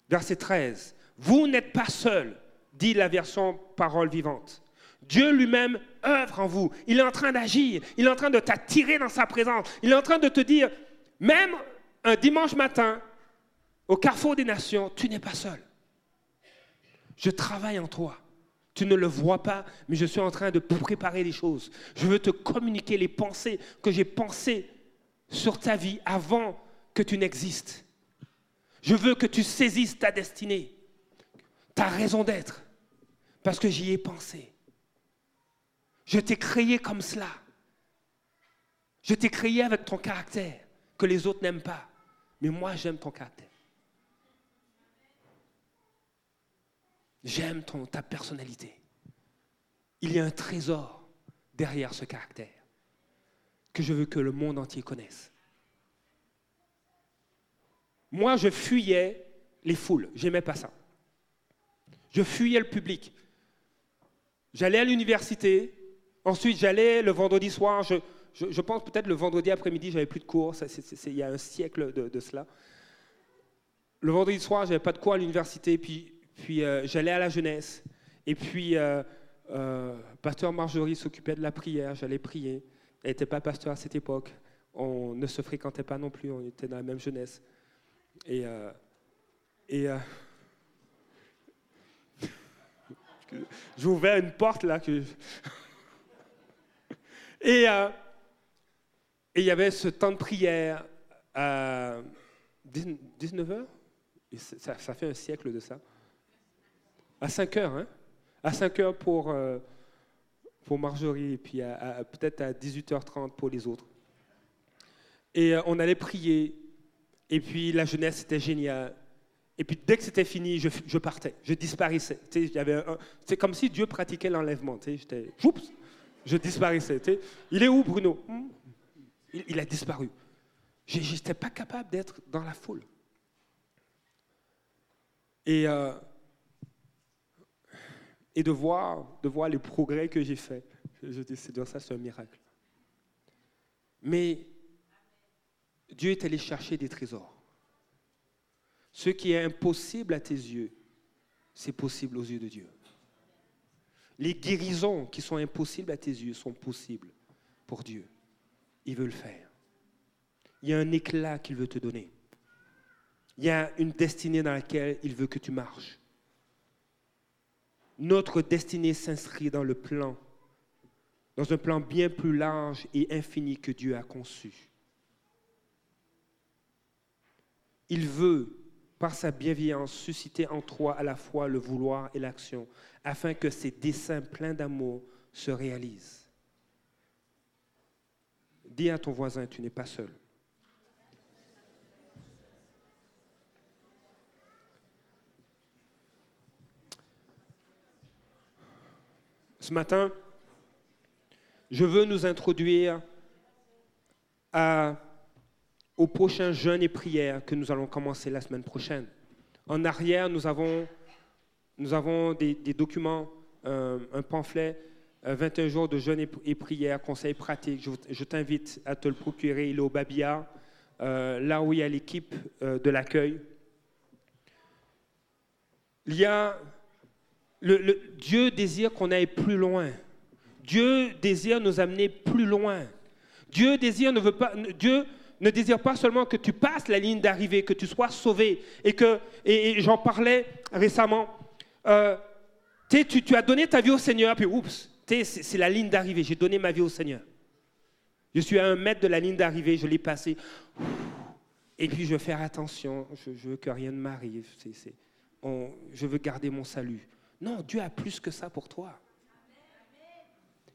verset 13. Vous n'êtes pas seul, dit la version parole vivante. Dieu lui-même œuvre en vous. Il est en train d'agir. Il est en train de t'attirer dans sa présence. Il est en train de te dire, même un dimanche matin, au carrefour des nations, tu n'es pas seul. Je travaille en toi. Tu ne le vois pas, mais je suis en train de préparer les choses. Je veux te communiquer les pensées que j'ai pensées sur ta vie avant que tu n'existes. Je veux que tu saisisses ta destinée, ta raison d'être, parce que j'y ai pensé. Je t'ai créé comme cela. Je t'ai créé avec ton caractère que les autres n'aiment pas. Mais moi, j'aime ton caractère. J'aime ta personnalité. Il y a un trésor derrière ce caractère que je veux que le monde entier connaisse. Moi, je fuyais les foules. J'aimais pas ça. Je fuyais le public. J'allais à l'université, Ensuite, j'allais le vendredi soir, je, pense peut-être le vendredi après-midi, j'avais plus de cours, il y a un siècle de, cela. Le vendredi soir, j'avais pas de cours à l'université, puis, euh, j'allais à la jeunesse. Et puis, euh, euh, pasteur Marjorie s'occupait de la prière, j'allais prier. Elle n'était pas pasteur à cette époque. On ne se fréquentait pas non plus, on était dans la même jeunesse. Et, et *laughs* j'ai ouvert une porte là que *laughs* euh, et, il y avait ce temps de prière à 19 heures? Ça, fait un siècle de ça. À 5 heures, hein? À 5 heures pour, euh, pour Marjorie, et puis peut-être à 18h30 pour les autres. Et euh, on allait prier, et puis la jeunesse, c'était génial. Et puis dès que c'était fini, je, partais, je disparaissais. C'est comme si Dieu pratiquait l'enlèvement. J'étais, je disparaissais. Il est où, Bruno? Hmm? il, a disparu. Je n'étais pas capable d'être dans la foule. Et, euh, et de, voir, de voir les progrès que j'ai faits. Je dis, ça, c'est un miracle. Mais Dieu est allé chercher des trésors. Ce qui est impossible à tes yeux, c'est possible aux yeux de Dieu. Les guérisons qui sont impossibles à tes yeux sont possibles pour Dieu. Il veut le faire. Il y a un éclat qu'il veut te donner. Il y a une destinée dans laquelle il veut que tu marches. Notre destinée s'inscrit dans le plan, dans un plan bien plus large et infini que Dieu a conçu. Il veut, par sa bienveillance, susciter en toi à la fois le vouloir et l'action, afin que ses desseins pleins d'amour se réalisent. Dis à ton voisin, tu n'es pas seul. Ce matin, je veux nous introduire au prochain jeûne et prière que nous allons commencer la semaine prochaine. En arrière, nous avons, des, documents, euh, un pamphlet, 21 euh, jours de jeûne et, prière, conseils pratiques. Je, t'invite à te le procurer. Il est au Babia, euh, là où il y a l'équipe de l'accueil. Il y a Dieu désire qu'on aille plus loin. Dieu désire nous amener plus loin. Dieu désire ne veut pas, Dieu ne désire pas seulement que tu passes la ligne d'arrivée, que tu sois sauvé. Et j'en parlais récemment. Euh, tu, as donné ta vie au Seigneur, puis oups, c'est la ligne d'arrivée. J'ai donné ma vie au Seigneur. Je suis à un mètre de la ligne d'arrivée, je l'ai passé. Et puis je veux faire attention, je veux que rien ne m'arrive. je veux garder mon salut. Non, Dieu a plus que ça pour toi.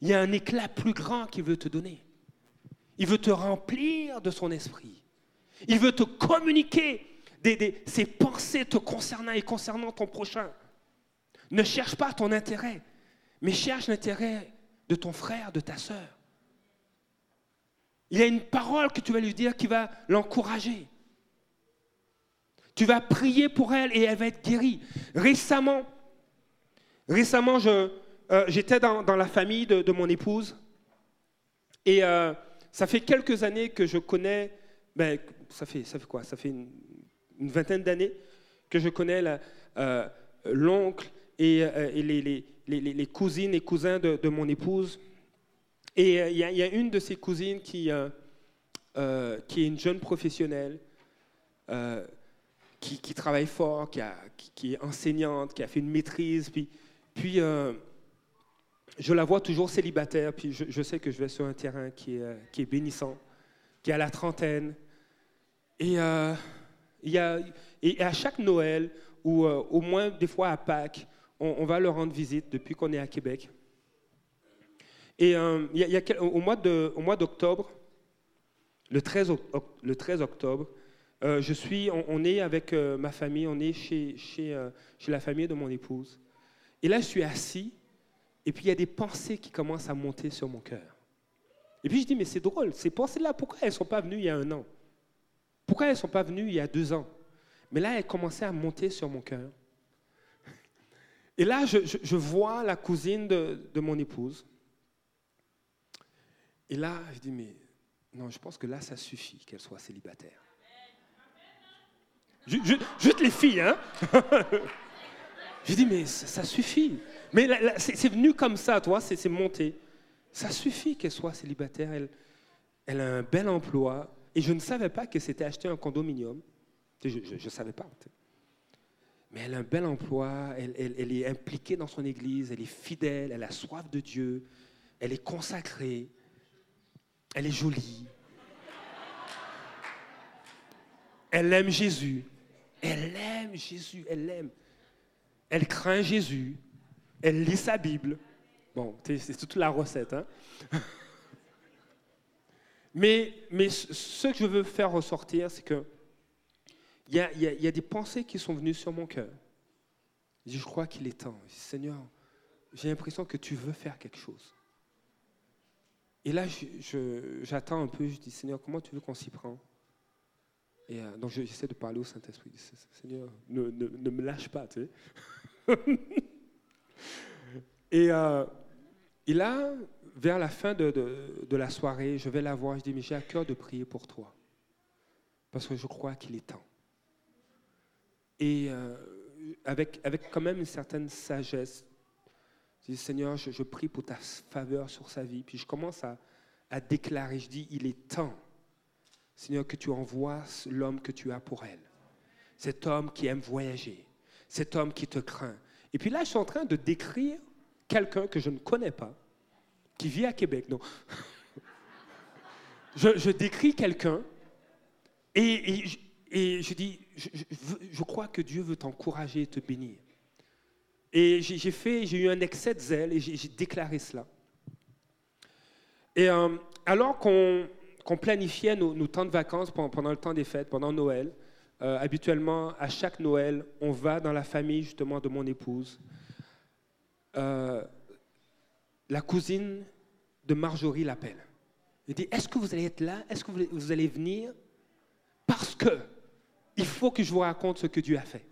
Il y a un éclat plus grand qu'il veut te donner. Il veut te remplir de son esprit. Il veut te communiquer ses pensées te concernant et concernant ton prochain. Ne cherche pas ton intérêt, mais cherche l'intérêt de ton frère, de ta sœur. Il y a une parole que tu vas lui dire qui va l'encourager. Tu vas prier pour elle et elle va être guérie. Récemment, Récemment, euh, j'étais dans, la famille de, mon épouse et euh, ça fait quelques années que je connais, ben, ça, fait, ça fait quoi? Ça fait une, vingtaine d'années que je connais euh, l'oncle et, les, cousines et cousins de, mon épouse. Et il y, a une de ces cousines qui, qui est une jeune professionnelle. Qui, travaille fort, qui, qui, est enseignante, qui a fait une maîtrise, puis puis, euh, je la vois toujours célibataire, puis je, sais que je vais sur un terrain qui est, euh, qui est bénissant, qui est à la trentaine. Et, euh, y a, et à chaque Noël, ou au moins des fois à Pâques, on, va leur rendre visite depuis qu'on est à Québec. Et y a, au mois d'octobre, le 13, le 13 octobre, je suis, on, est avec ma famille, on est chez, chez, chez la famille de mon épouse. Et là, je suis assis, et puis il y a des pensées qui commencent à monter sur mon cœur. Et puis je dis, mais c'est drôle, ces pensées-là, pourquoi elles ne sont pas venues il y a un an? Pourquoi elles ne sont pas venues il y a deux ans? Mais là, elles commençaient à monter sur mon cœur. Et là, je, vois la cousine de, mon épouse. Et là, je dis, mais non, je pense que là, ça suffit qu'elle soit célibataire. Juste les filles, hein? *laughs* J'ai dit, mais ça, suffit. Mais c'est venu comme ça, toi, c'est monté. Ça suffit qu'elle soit célibataire. Elle, a un bel emploi. Et je ne savais pas que c'était acheter un condominium. Je ne savais pas. Mais elle a un bel emploi, elle, elle, est impliquée dans son église, elle est fidèle, elle a soif de Dieu, elle est consacrée, elle est jolie. Elle aime Jésus. Elle aime Jésus, elle l'aime elle craint Jésus, elle lit sa Bible. Bon, c'est toute la recette. Hein? *laughs* mais, mais ce que je veux faire ressortir, c'est que il y, a, des pensées qui sont venues sur mon cœur. Je, je crois qu'il est temps. Seigneur, j'ai l'impression que tu veux faire quelque chose. Et là, j'attends un peu, je dis, Seigneur, comment tu veux qu'on s'y prend Euh, donc, j'essaie de parler au Saint-Esprit. Seigneur, ne, ne, me lâche pas, tu sais. *laughs* et, euh, là, vers la fin de, la soirée, je vais la voir, je dis, mais j'ai à cœur de prier pour toi. parce que je crois qu'il est temps. Et euh, avec, quand même une certaine sagesse, je dis, Seigneur, je, prie pour ta faveur sur sa vie. Puis je commence à déclarer, je dis, il est temps, Seigneur, que tu envoies l'homme que tu as pour elle. Cet homme qui aime voyager, cet homme qui te craint. Et puis là, je suis en train de décrire quelqu'un que je ne connais pas, qui vit à Québec. Non. *laughs* je, décris quelqu'un et, je dis, je, crois que Dieu veut t'encourager et te bénir. Et j'ai fait, j'ai eu un excès de zèle et j'ai déclaré cela. Et euh, alors qu'on planifiait nos, temps de vacances pendant, le temps des fêtes, pendant Noël, euh, habituellement, à chaque Noël, on va dans la famille justement de mon épouse. Euh, la cousine de Marjorie l'appelle. Elle dit, est-ce que vous allez être là? Est-ce que vous allez venir? Parce que il faut que je vous raconte ce que Dieu a fait.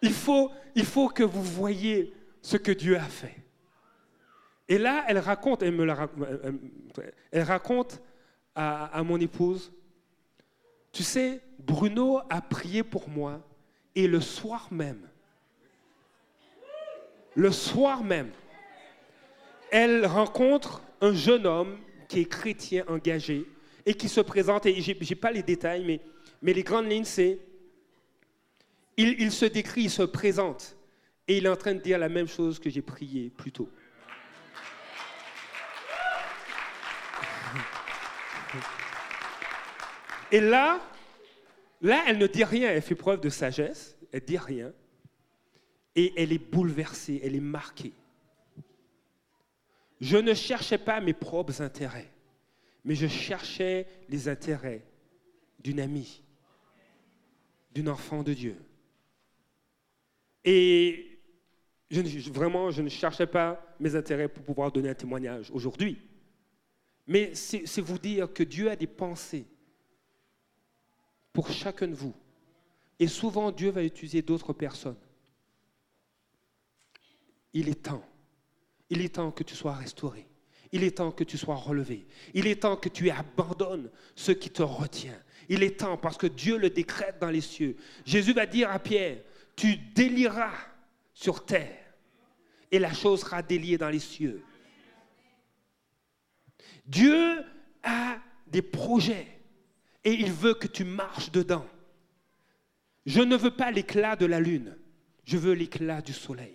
Il faut, il faut que vous voyez ce que Dieu a fait. Et là, elle raconte, elle, me la, elle raconte à, mon épouse, tu sais, Bruno a prié pour moi et le soir même, le soir même, elle rencontre un jeune homme qui est chrétien engagé et qui se présente, et je n'ai pas les détails, mais, mais les grandes lignes, c'est, il, se décrit, il se présente, et il est en train de dire la même chose que j'ai prié plus tôt. Et là, là, elle ne dit rien, elle fait preuve de sagesse, elle dit rien, et elle est bouleversée, elle est marquée. Je ne cherchais pas mes propres intérêts, mais je cherchais les intérêts d'une amie, d'une enfant de Dieu. Et vraiment, je ne cherchais pas mes intérêts pour pouvoir donner un témoignage aujourd'hui. Mais c'est vous dire que Dieu a des pensées pour chacun de vous. Et souvent, Dieu va utiliser d'autres personnes. Il est temps. Il est temps que tu sois restauré. Il est temps que tu sois relevé. Il est temps que tu abandonnes ce qui te retient. Il est temps parce que Dieu le décrète dans les cieux. Jésus va dire à Pierre, tu délieras sur terre et la chose sera déliée dans les cieux. Dieu a des projets et il veut que tu marches dedans. Je ne veux pas l'éclat de la lune, je veux l'éclat du soleil.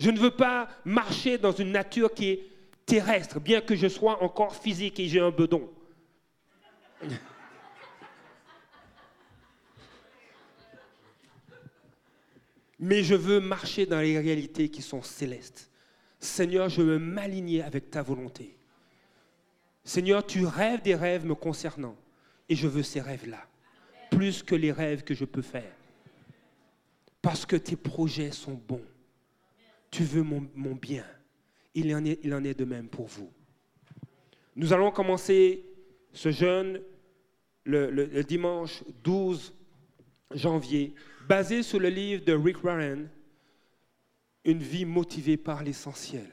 Je ne veux pas marcher dans une nature qui est terrestre, bien que je sois encore physique et j'ai un bedon. *laughs* Mais je veux marcher dans les réalités qui sont célestes. Seigneur, je veux m'aligner avec ta volonté. Seigneur, tu rêves des rêves me concernant. Et je veux ces rêves-là, plus que les rêves que je peux faire. Parce que tes projets sont bons. Tu veux mon, bien. Il en, est, de même pour vous. Nous allons commencer ce jeûne le, le, dimanche 12 janvier, basé sur le livre de Rick Warren, Une vie motivée par l'essentiel.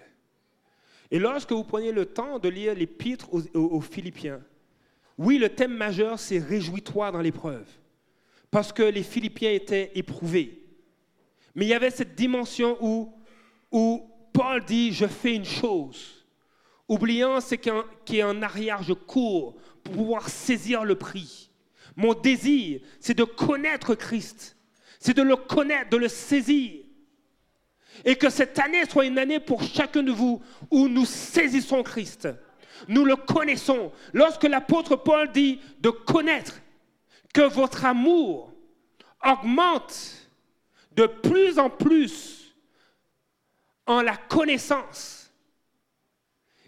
Et lorsque vous prenez le temps de lire l'épître aux, Philippiens, oui, le thème majeur, c'est réjouis-toi dans l'épreuve, parce que les Philippiens étaient éprouvés. Mais il y avait cette dimension où, où Paul dit, je fais une chose, oubliant ce qui est en arrière, je cours pour pouvoir saisir le prix. Mon désir, c'est de connaître Christ, c'est de le connaître, de le saisir. Et que cette année soit une année pour chacun de vous où nous saisissons Christ nous le connaissons. Lorsque l'apôtre Paul dit de connaître que votre amour augmente de plus en plus en la connaissance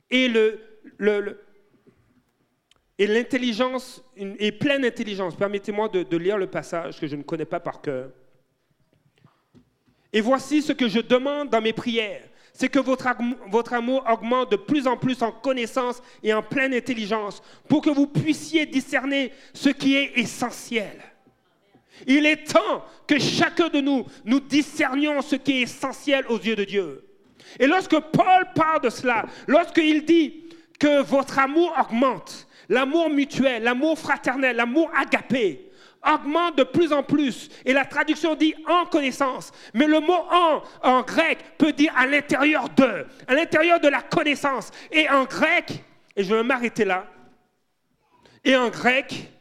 et l'intelligence, et pleine intelligence. Permettez-moi de lire le passage que je ne connais pas par cœur. Et voici ce que je demande dans mes prières c'est que votre, amour augmente de plus en plus en connaissance et en pleine intelligence pour que vous puissiez discerner ce qui est essentiel. Il est temps que chacun de nous, nous discernions ce qui est essentiel aux yeux de Dieu. Et lorsque Paul parle de cela, lorsqu'il dit que votre amour augmente, l'amour mutuel, l'amour fraternel, l'amour agapé augmente de plus en plus. Et la traduction dit en connaissance. Mais le mot en, en grec, peut dire à l'intérieur de, à l'intérieur de la connaissance. Et en grec, et je vais m'arrêter là, et en grec,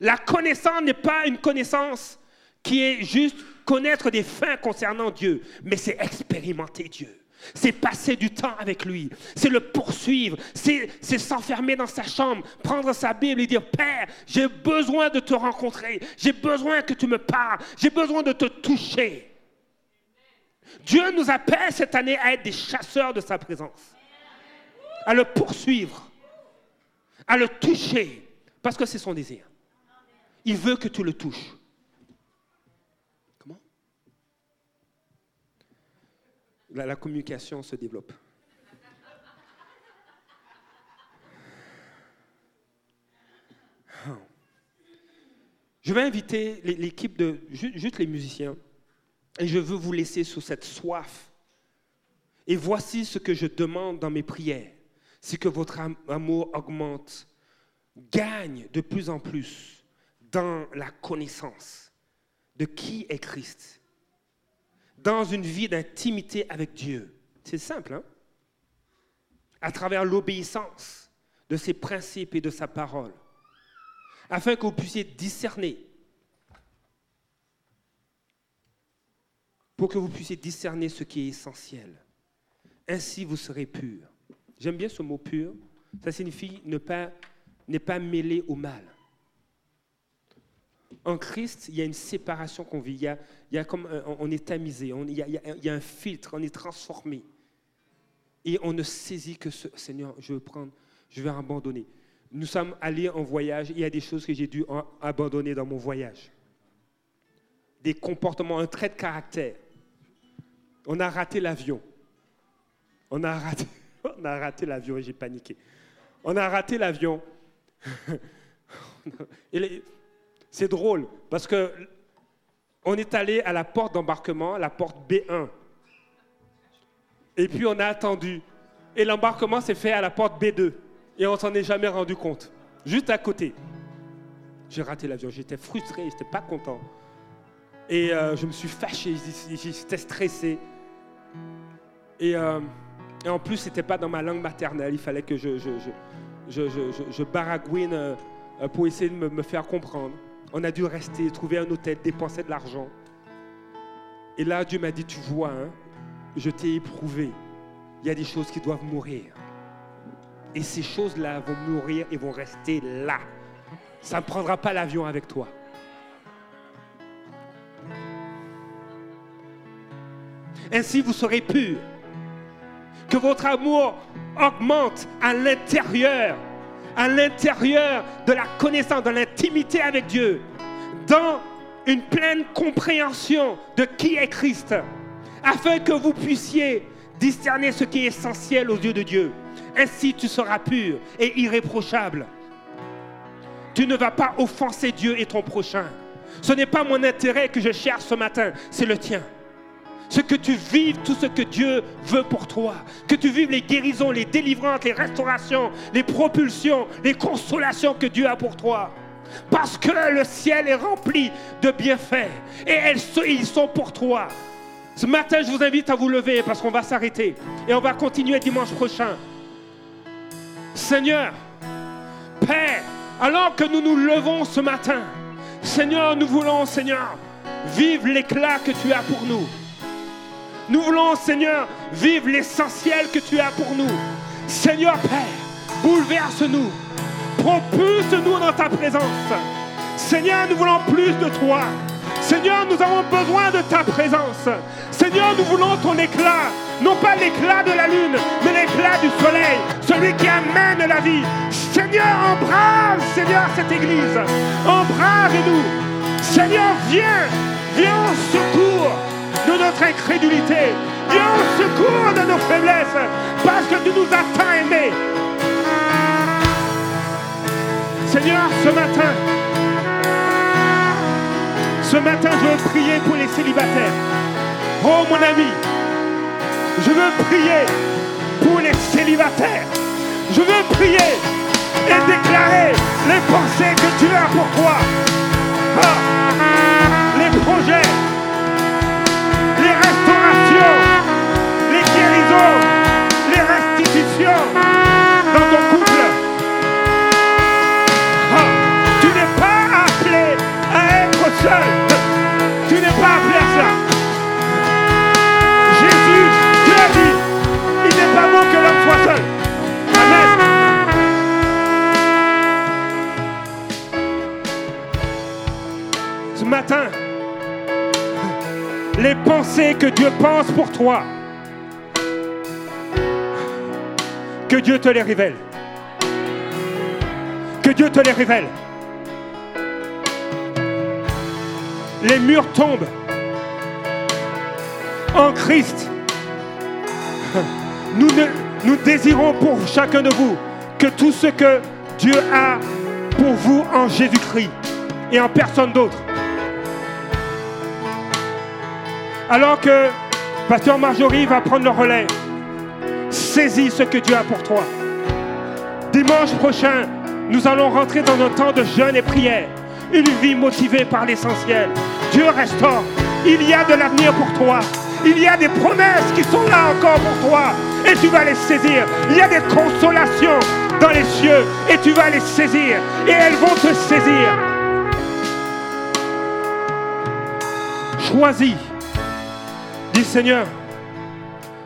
la connaissance n'est pas une connaissance qui est juste connaître des fins concernant Dieu, mais c'est expérimenter Dieu. C'est passer du temps avec lui. C'est le poursuivre. C'est s'enfermer dans sa chambre, prendre sa Bible et dire, Père, j'ai besoin de te rencontrer. J'ai besoin que tu me parles. J'ai besoin de te toucher. Dieu nous appelle cette année à être des chasseurs de sa présence. À le poursuivre. À le toucher. Parce que c'est son désir. Il veut que tu le touches. La, communication se développe. Je vais inviter l'équipe de juste les musiciens et je veux vous laisser sur cette soif. Et voici ce que je demande dans mes prières, c'est que votre amour augmente, gagne de plus en plus dans la connaissance de qui est Christ dans une vie d'intimité avec Dieu. C'est simple, hein? À travers l'obéissance de ses principes et de sa parole, afin que vous puissiez discerner, pour que vous puissiez discerner ce qui est essentiel. Ainsi, vous serez pur. J'aime bien ce mot pur. Ça signifie ne pas, n'est pas mêlé au mal. En Christ, il y a une séparation qu'on vit. Il y a, comme, on est tamisé, il, y a, un filtre, on est transformé. Et on ne saisit que ce Seigneur, je veux prendre, je vais abandonner. Nous sommes allés en voyage, il y a des choses que j'ai dû abandonner dans mon voyage. Des comportements, un trait de caractère. On a raté l'avion. On a raté, *laughs* on a raté l'avion et j'ai paniqué. On a raté l'avion. *laughs* C'est drôle parce que on est allé à la porte d'embarquement, la porte B1. Et puis on a attendu. Et l'embarquement s'est fait à la porte B2. Et on s'en est jamais rendu compte. Juste à côté. J'ai raté l'avion. J'étais frustré, j'étais pas content. Et euh, je me suis fâché, j'étais stressé. Et, euh, et en plus, c'était pas dans ma langue maternelle. Il fallait que je, je, je, je baragouine euh, pour essayer de me faire comprendre. On a dû rester, trouver un hôtel, dépenser de l'argent. Et là, Dieu m'a dit, tu vois, hein, je t'ai éprouvé. Il y a des choses qui doivent mourir. Et ces choses-là vont mourir et vont rester là. Ça ne prendra pas l'avion avec toi. Ainsi, vous serez purs. Que votre amour augmente à l'intérieur à l'intérieur de la connaissance, de l'intimité avec Dieu, dans une pleine compréhension de qui est Christ, afin que vous puissiez discerner ce qui est essentiel aux yeux de Dieu. Ainsi tu seras pur et irréprochable. Tu ne vas pas offenser Dieu et ton prochain. Ce n'est pas mon intérêt que je cherche ce matin, c'est le tien ce que tu vives tout ce que Dieu veut pour toi. Que tu vives les guérisons, les délivrances, les restaurations, les propulsions, les consolations que Dieu a pour toi. Parce que le ciel est rempli de bienfaits et ils sont pour toi. Ce matin, je vous invite à vous lever parce qu'on va s'arrêter et on va continuer dimanche prochain. Seigneur, Père, alors que nous nous levons ce matin, Seigneur, nous voulons, Seigneur, vivre l'éclat que tu as pour nous. Nous voulons, Seigneur, vivre l'essentiel que tu as pour nous. Seigneur Père, bouleverse-nous. Propulse-nous dans ta présence. Seigneur, nous voulons plus de toi. Seigneur, nous avons besoin de ta présence. Seigneur, nous voulons ton éclat. Non pas l'éclat de la lune, mais l'éclat du soleil. Celui qui amène la vie. Seigneur, embrase, Seigneur, cette église. Embrase-nous. Seigneur, viens. Viens au secours de notre incrédulité. Viens au secours de nos faiblesses, parce que tu nous as tant aimés. Seigneur, ce matin, ce matin, je veux prier pour les célibataires. Oh mon ami, je veux prier pour les célibataires. Je veux prier et déclarer les pensées que Dieu a pour toi. Ah. les projets, les restaurations, les guérisons, les restitutions. Dans ton les pensées que Dieu pense pour toi. Que Dieu te les révèle. Que Dieu te les révèle. Les murs tombent en Christ. Nous, désirons pour chacun de vous que tout ce que Dieu a pour vous en Jésus-Christ et en personne d'autre Alors que Pasteur Marjorie va prendre le relais, saisis ce que Dieu a pour toi. Dimanche prochain, nous allons rentrer dans un temps de jeûne et prière. Une vie motivée par l'essentiel. Dieu restaure. Il y a de l'avenir pour toi. Il y a des promesses qui sont là encore pour toi. Et tu vas les saisir. Il y a des consolations dans les cieux. Et tu vas les saisir. Et elles vont te saisir. Choisis Dis Seigneur,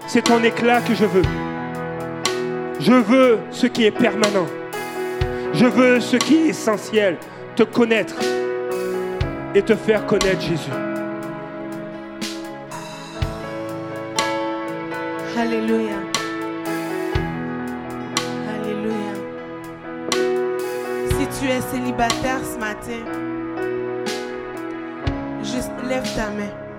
c'est ton éclat que je veux. Je veux ce qui est permanent. Je veux ce qui est essentiel, te connaître et te faire connaître Jésus. Alléluia. Alléluia. Si tu es célibataire ce matin, juste lève ta main.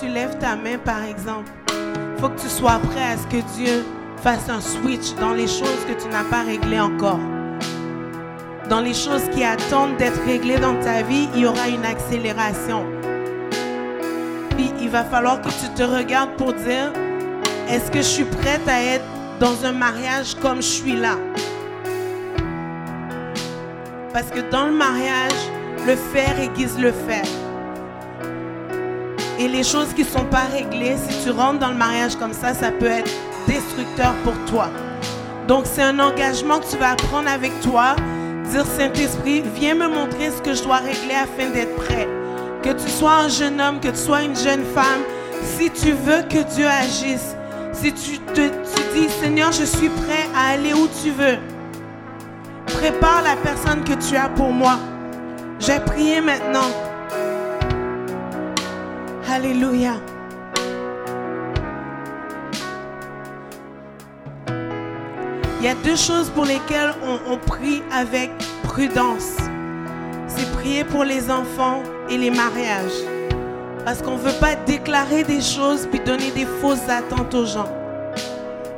Tu lèves ta main, par exemple, il faut que tu sois prêt à ce que Dieu fasse un switch dans les choses que tu n'as pas réglées encore. Dans les choses qui attendent d'être réglées dans ta vie, il y aura une accélération. Puis il va falloir que tu te regardes pour dire, est-ce que je suis prête à être dans un mariage comme je suis là? Parce que dans le mariage, le faire aiguise le faire. Et les choses qui ne sont pas réglées, si tu rentres dans le mariage comme ça, ça peut être destructeur pour toi. Donc c'est un engagement que tu vas prendre avec toi. Dire Saint-Esprit, viens me montrer ce que je dois régler afin d'être prêt. Que tu sois un jeune homme, que tu sois une jeune femme, si tu veux que Dieu agisse, si tu dis Seigneur, je suis prêt à aller où tu veux, prépare la personne que tu as pour moi. J'ai prié maintenant. Alléluia. Il y a deux choses pour lesquelles on, prie avec prudence. C'est prier pour les enfants et les mariages. Parce qu'on ne veut pas déclarer des choses puis donner des fausses attentes aux gens.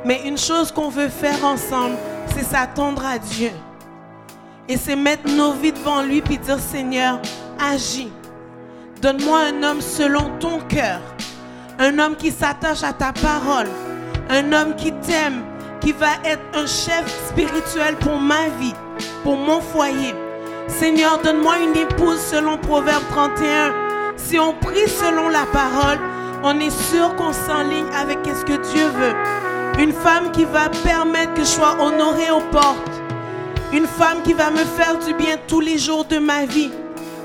Mais une chose qu'on veut faire ensemble, c'est s'attendre à Dieu. Et c'est mettre nos vies devant lui puis dire Seigneur, agis. Donne-moi un homme selon ton cœur. Un homme qui s'attache à ta parole. Un homme qui t'aime, qui va être un chef spirituel pour ma vie, pour mon foyer. Seigneur, donne-moi une épouse selon Proverbe 31. Si on prie selon la parole, on est sûr qu'on s'enligne avec ce que Dieu veut. Une femme qui va permettre que je sois honorée aux portes. Une femme qui va me faire du bien tous les jours de ma vie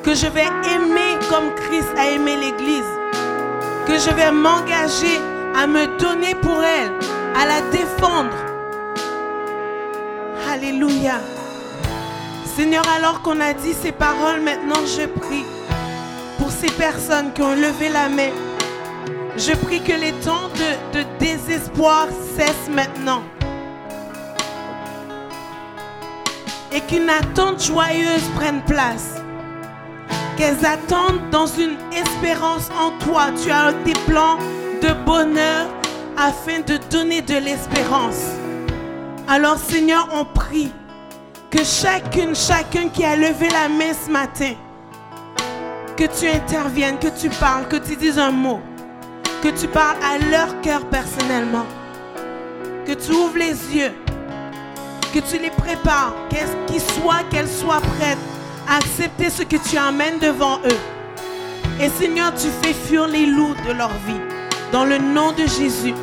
que je vais aimer comme Christ a aimé l'Église, que je vais m'engager à me donner pour elle, à la défendre. Alléluia. Seigneur, alors qu'on a dit ces paroles, maintenant je prie pour ces personnes qui ont levé la main. Je prie que les temps de, désespoir cessent maintenant. Et qu'une attente joyeuse prenne place qu'elles attendent dans une espérance en toi. Tu as des plans de bonheur afin de donner de l'espérance. Alors Seigneur, on prie Que chacune, chacun qui a levé la main ce matin, que tu interviennes, que tu parles, que tu dises un mot, que tu parles à leur cœur personnellement, que tu ouvres les yeux, que tu les prépares, qu'ils soient, qu'elles soient prêtes accepter ce que tu amènes devant eux. Et Seigneur, tu fais fuir les loups de leur vie. Dans le nom de Jésus,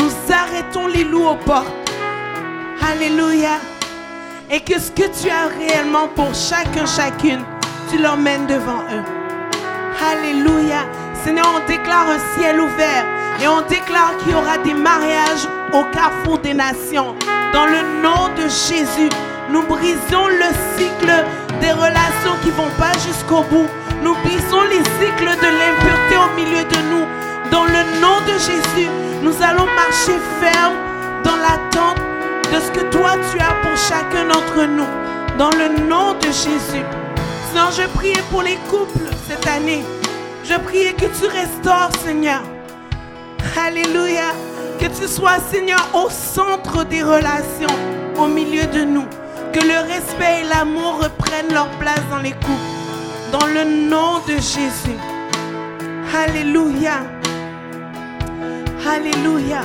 nous arrêtons les loups aux portes. Alléluia. Et que ce que tu as réellement pour chacun, chacune, tu l'emmènes devant eux. Alléluia. Seigneur, on déclare un ciel ouvert et on déclare qu'il y aura des mariages au carrefour des nations. Dans le nom de Jésus, nous brisons le cycle des relations qui vont pas jusqu'au bout. Nous brisons les cycles de l'impureté au milieu de nous. Dans le nom de Jésus, nous allons marcher ferme dans l'attente de ce que toi tu as pour chacun d'entre nous. Dans le nom de Jésus. Seigneur, je prie pour les couples cette année. Je prie que tu restaures, Seigneur. Alléluia. Que tu sois, Seigneur, au centre des relations, au milieu de nous. Que le respect et l'amour reprennent leur place dans les couples. Dans le nom de Jésus. Alléluia. Alléluia.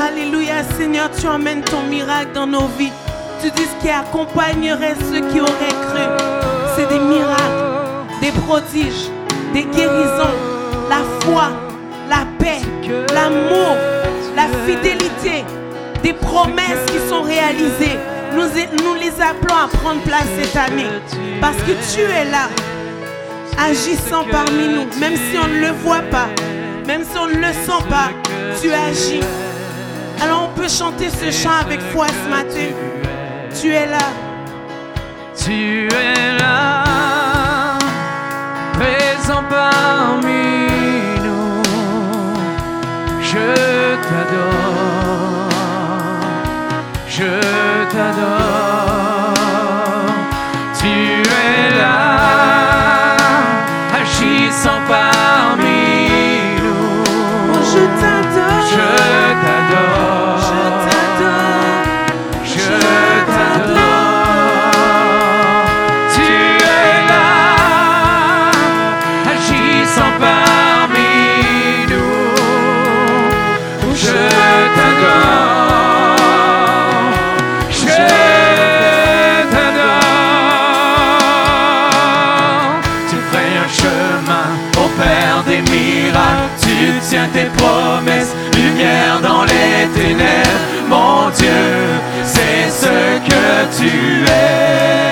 Alléluia. Seigneur, tu emmènes ton miracle dans nos vies. Tu dis ce qui accompagnerait ceux qui auraient cru. C'est des miracles, des prodiges, des guérisons, la foi, la paix, l'amour, la fidélité, des promesses qui sont réalisées. Nous, nous les appelons à prendre place cette année. Parce que tu es là, agissant parmi nous, même si on ne le voit pas, même si on ne le sent pas, tu agis. Alors on peut chanter ce chant avec foi ce matin. Tu es là. Tu es là, présent parmi tu es.